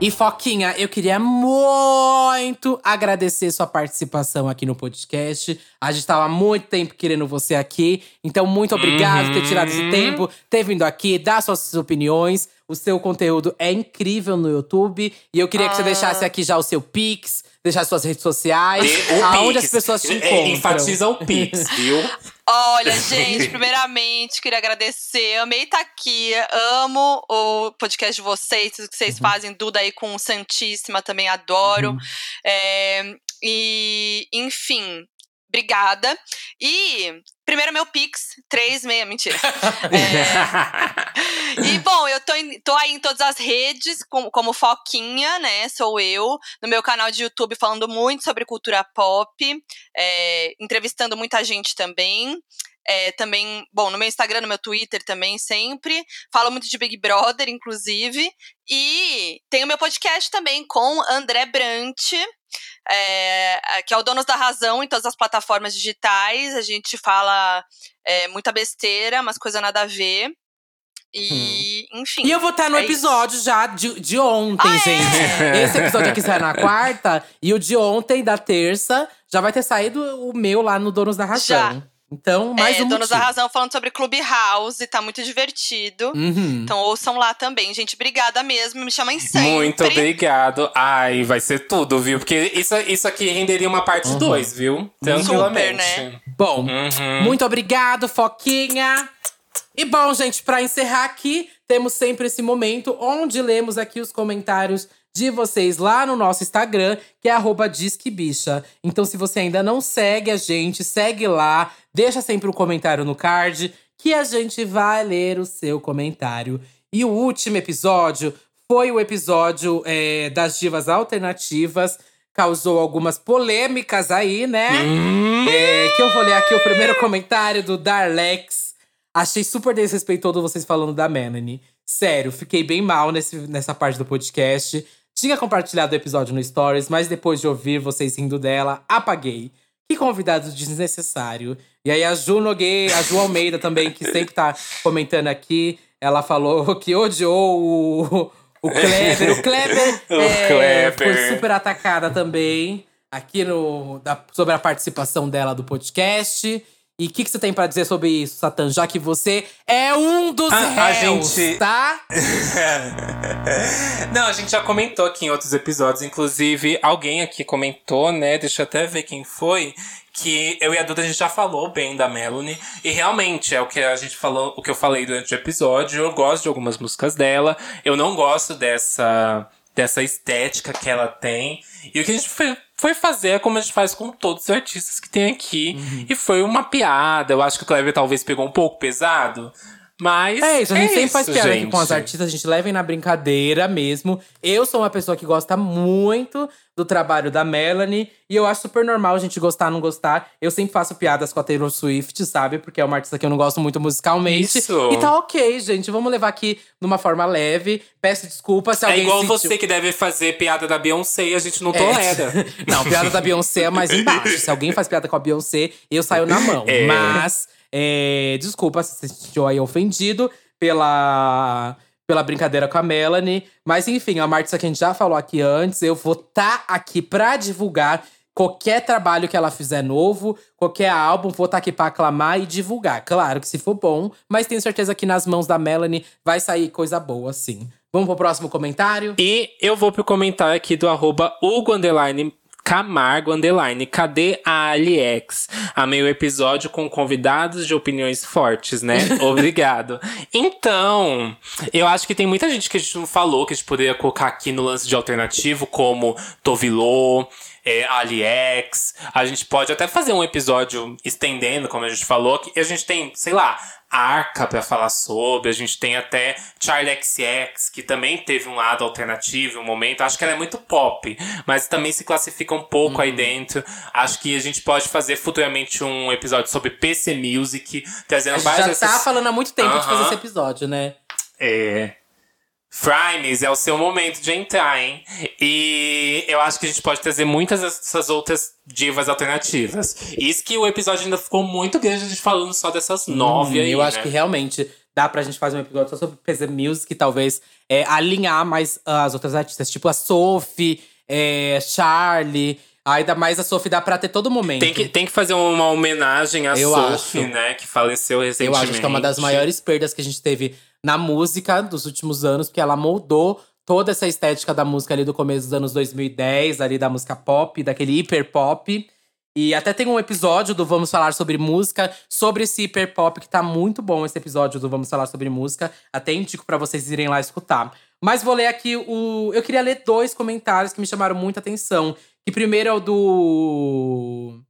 E Foquinha, eu queria muito agradecer sua participação aqui no podcast. A gente tava há muito tempo querendo você aqui. Então, muito obrigado por ter tirado esse tempo, ter vindo aqui, dar suas opiniões. O seu conteúdo é incrível no YouTube. E eu queria que você Ah. deixasse aqui já o seu Pix, deixar suas redes sociais, E o aonde Pix. as pessoas te É, encontram. Enfatiza o Pix, viu? Olha, gente, primeiramente, queria agradecer. Amei estar aqui. Amo o podcast de vocês, tudo que vocês Uhum. fazem. Duda aí com Santíssima, também adoro. É, e, enfim, obrigada. E, primeiro, meu Pix, 36, mentira. É, e, bom, eu tô, em- tô aí em todas as redes, como, como Foquinha, né? Sou eu. No meu canal de YouTube, falando muito sobre cultura pop, é, entrevistando muita gente também. É, também, bom, no meu Instagram, no meu Twitter também, sempre. Falo muito de Big Brother, inclusive. E tem o meu podcast também com André Brant, é, que é o Donos da Razão em todas as plataformas digitais. A gente fala é, muita besteira, mas coisa nada a ver. E, enfim. E eu vou estar no é isso. episódio já de, de ontem, Ah, é? gente. Esse episódio aqui sai na quarta. E o de ontem, da terça, já vai ter saído o meu lá no Donos da Razão. Então, mais é, um Donos da motivo. Razão falando sobre Clubhouse, tá muito divertido. Uhum. Então ouçam lá também. Gente, obrigada mesmo. Me chamem sempre. Muito obrigado. Ai, vai ser tudo, viu? Porque isso, isso aqui renderia uma parte Uhum. 2, viu? Tranquilamente. né? Bom, Uhum. muito obrigado, Foquinha. E bom, gente, pra encerrar aqui, temos sempre esse momento onde lemos aqui os comentários de vocês lá no nosso Instagram, que é arroba disquebicha. Então, se você ainda não segue a gente, segue lá, deixa sempre um comentário no card, que a gente vai ler o seu comentário. E o último episódio foi o episódio é, das divas alternativas. Causou algumas polêmicas aí, né? Hum. É, que eu vou ler aqui o primeiro comentário do Darlex. Achei super desrespeitoso vocês falando da Melanie. Sério, fiquei bem mal nesse, nessa parte do podcast. Tinha compartilhado o episódio no Stories, mas depois de ouvir vocês rindo dela, apaguei. Que convidado desnecessário. E aí a Ju Nogueira, a Ju Almeida também, que sempre tá comentando aqui, ela falou que odiou o, o Kleber. O Kleber, O é, Kleber. foi super atacada também aqui no, da- sobre a participação dela do podcast. E o que, que você tem pra dizer sobre isso, Satan? Já que você é um dos A- a réus, gente- tá? Não, a gente já comentou aqui em outros episódios. Inclusive, alguém aqui comentou, né? Deixa eu até ver quem foi. Que eu e a Duda a gente já falou bem da Melanie. E realmente é o que a gente falou, o que eu falei durante o episódio. Eu gosto de algumas músicas dela. Eu não gosto dessa, dessa estética que ela tem. E o que a gente foi, foi fazer é como a gente faz com todos os artistas que tem aqui. Uhum. E foi uma piada. Eu acho que o Kleber talvez pegou um pouco pesado. Mas. É isso, a gente sempre faz isso, piada aqui com as artistas, a gente leva na brincadeira mesmo. Eu sou uma pessoa que gosta muito do trabalho da Melanie. E eu acho super normal a gente gostar ou não gostar. Eu sempre faço piadas com a Taylor Swift, sabe? Porque é uma artista que eu não gosto muito musicalmente. Isso. E tá ok, gente. Vamos levar aqui numa forma leve. Peço desculpa se É alguém igual sentiu- você que deve fazer piada da Beyoncé e a gente não É. tolera. Não, piada da Beyoncé é mais embaixo. Se alguém faz piada com a Beyoncé, eu saio na mão. É. Mas, é, desculpa se você se sentiu aí ofendido pela, pela brincadeira com a Melanie. Mas enfim, uma artista que a gente já falou aqui antes. Eu vou estar aqui pra divulgar qualquer trabalho que ela fizer novo, qualquer álbum, vou estar aqui pra aclamar e divulgar. Claro que se for bom, mas tenho certeza que nas mãos da Melanie vai sair coisa boa, sim. Vamos pro próximo comentário? E eu vou pro comentário aqui do arroba Hugo Camargo underline. Cadê a Aliex? Amei o episódio com convidados de opiniões fortes, né? Obrigado. Então, eu acho que tem muita gente que a gente não falou, que a gente poderia colocar aqui no lance de alternativo, como Tovilô, é, Aliex. A gente pode até fazer um episódio estendendo, como a gente falou, que a gente tem, sei lá, Arca pra falar sobre, a gente tem até Charlie XX, que também teve um lado alternativo, um momento. Acho que ela é muito pop, mas também se classifica um pouco aí dentro. Acho que a gente pode fazer futuramente um episódio sobre PC Music, trazendo A gente várias já tá dessas- falando há muito tempo de fazer esse episódio, né? É. Frimes, é o seu momento de entrar, hein? E eu acho que a gente pode trazer muitas dessas outras divas alternativas. Isso que o episódio ainda ficou muito grande, a gente falando só dessas nove Hum, aí. Eu acho né? que realmente dá pra gente fazer um episódio só sobre PC Music, talvez é, alinhar mais as outras artistas, tipo a Sophie, é, Charlie. Ainda mais a Sophie dá pra ter todo momento. Tem que, tem que fazer uma homenagem à Eu Sophie, acho. né? Que faleceu Eu recentemente. acho que é uma das maiores perdas que a gente teve na música dos últimos anos, porque ela moldou toda essa estética da música ali do começo dos anos 2010, ali da música pop, daquele hiper pop. E até tem um episódio do Vamos Falar sobre Música, sobre esse hiper pop, que tá muito bom esse episódio do Vamos Falar sobre Música. Até indico pra vocês irem lá escutar. Mas vou ler aqui o. Eu queria ler dois comentários que me chamaram muita atenção. Que primeiro é o do.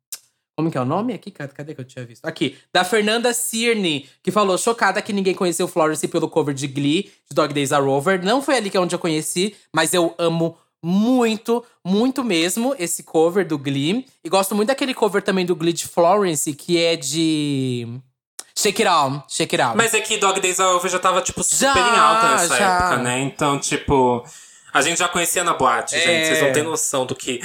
Como que é o nome aqui? Cadê, cadê que eu tinha visto? Aqui, da Fernanda Cirne, que falou chocada que ninguém conheceu Florence pelo cover de Glee, de Dog Days Are Over. Não foi ali que é onde eu conheci, mas eu amo muito, muito mesmo esse cover do Glee. E gosto muito daquele cover também do Glee de Florence, que é de. Shake It Out, Shake It Out. Mas é que Dog Days Are Over já tava, tipo, super Já, em alta nessa já. época, né? Então, tipo. A gente já conhecia na boate, É. gente. Vocês não têm noção do que,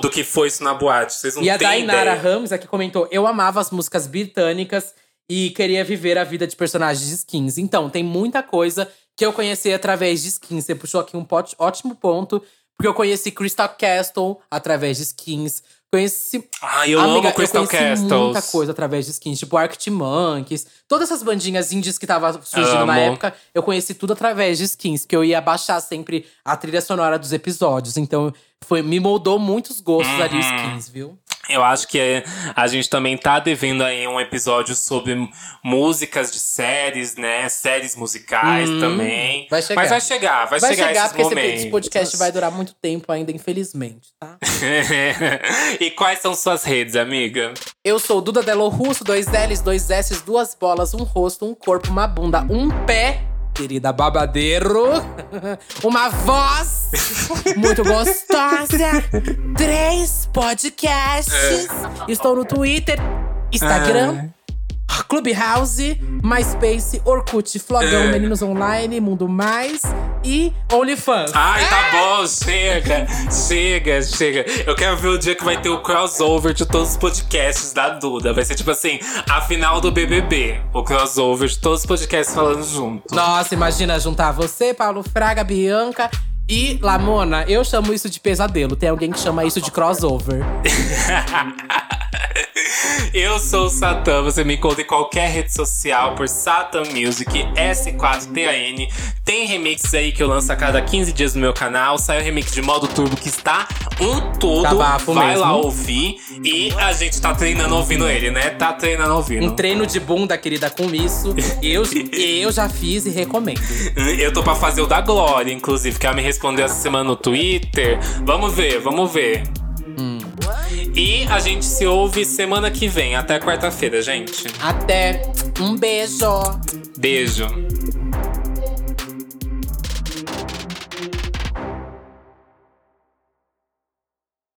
do que foi isso na boate. Vocês não E a Dainara ideia. Ramos aqui comentou: Eu amava as músicas britânicas e queria viver a vida de personagens de skins. Então, tem muita coisa que eu conheci através de skins. Você puxou aqui um ótimo ponto, porque eu conheci Crystal Castle através de skins. Conheci. Ai, eu Amiga, amo Crystal eu conheci Castles. muita coisa através de skins, tipo Arctic Monkeys. Todas essas bandinhas indies que tava surgindo na Amo. época, eu conheci tudo através de skins, que eu ia baixar sempre a trilha sonora dos episódios. Então, foi, me moldou muitos gostos ali, os Uhum. skins, viu? Eu acho que é- a gente também tá devendo aí um episódio sobre músicas de séries, né? Séries musicais também. Hum, vai chegar. Mas vai chegar, vai, Vai chegar, chegar, esses porque momentos. esse podcast vai durar muito tempo ainda, infelizmente, tá? e quais são suas redes, amiga? Eu sou Duda Delo Russo, dois L's, dois S's, duas bolas, um rosto, um corpo, uma bunda, um pé. Querida babadeiro, uma voz muito gostosa, três podcasts. Estou no Twitter, Instagram, Clubhouse, MySpace, Orkut, Flogão, É. Meninos Online, Mundo Mais e OnlyFans. Ai, tá bom, chega, chega, chega. Eu quero ver o dia que vai ter o crossover de todos os podcasts da Duda. Vai ser tipo assim, a final do BBB. O crossover de todos os podcasts falando junto. Nossa, imagina juntar você, Paulo Fraga, Bianca e Lamona. Eu chamo isso de pesadelo. Tem alguém que chama isso de crossover. Eu sou o Satã, você me encontra em qualquer rede social por Satan Music, S4TAN. Tem remixes aí que eu lanço a cada 15 dias no meu canal. Sai o remix de modo turbo que está um tudo. Tá bafo Vai mesmo. lá ouvir. E a gente tá treinando ouvindo ele, né? Tá treinando ouvindo. Um treino de bunda, querida, com isso. Eu, eu já fiz e recomendo. Eu tô pra fazer o da Glória, inclusive, que ela me respondeu essa semana no Twitter. Vamos ver, vamos ver. E a gente se ouve semana que vem, até quarta-feira, gente. Até. Um beijo. Beijo.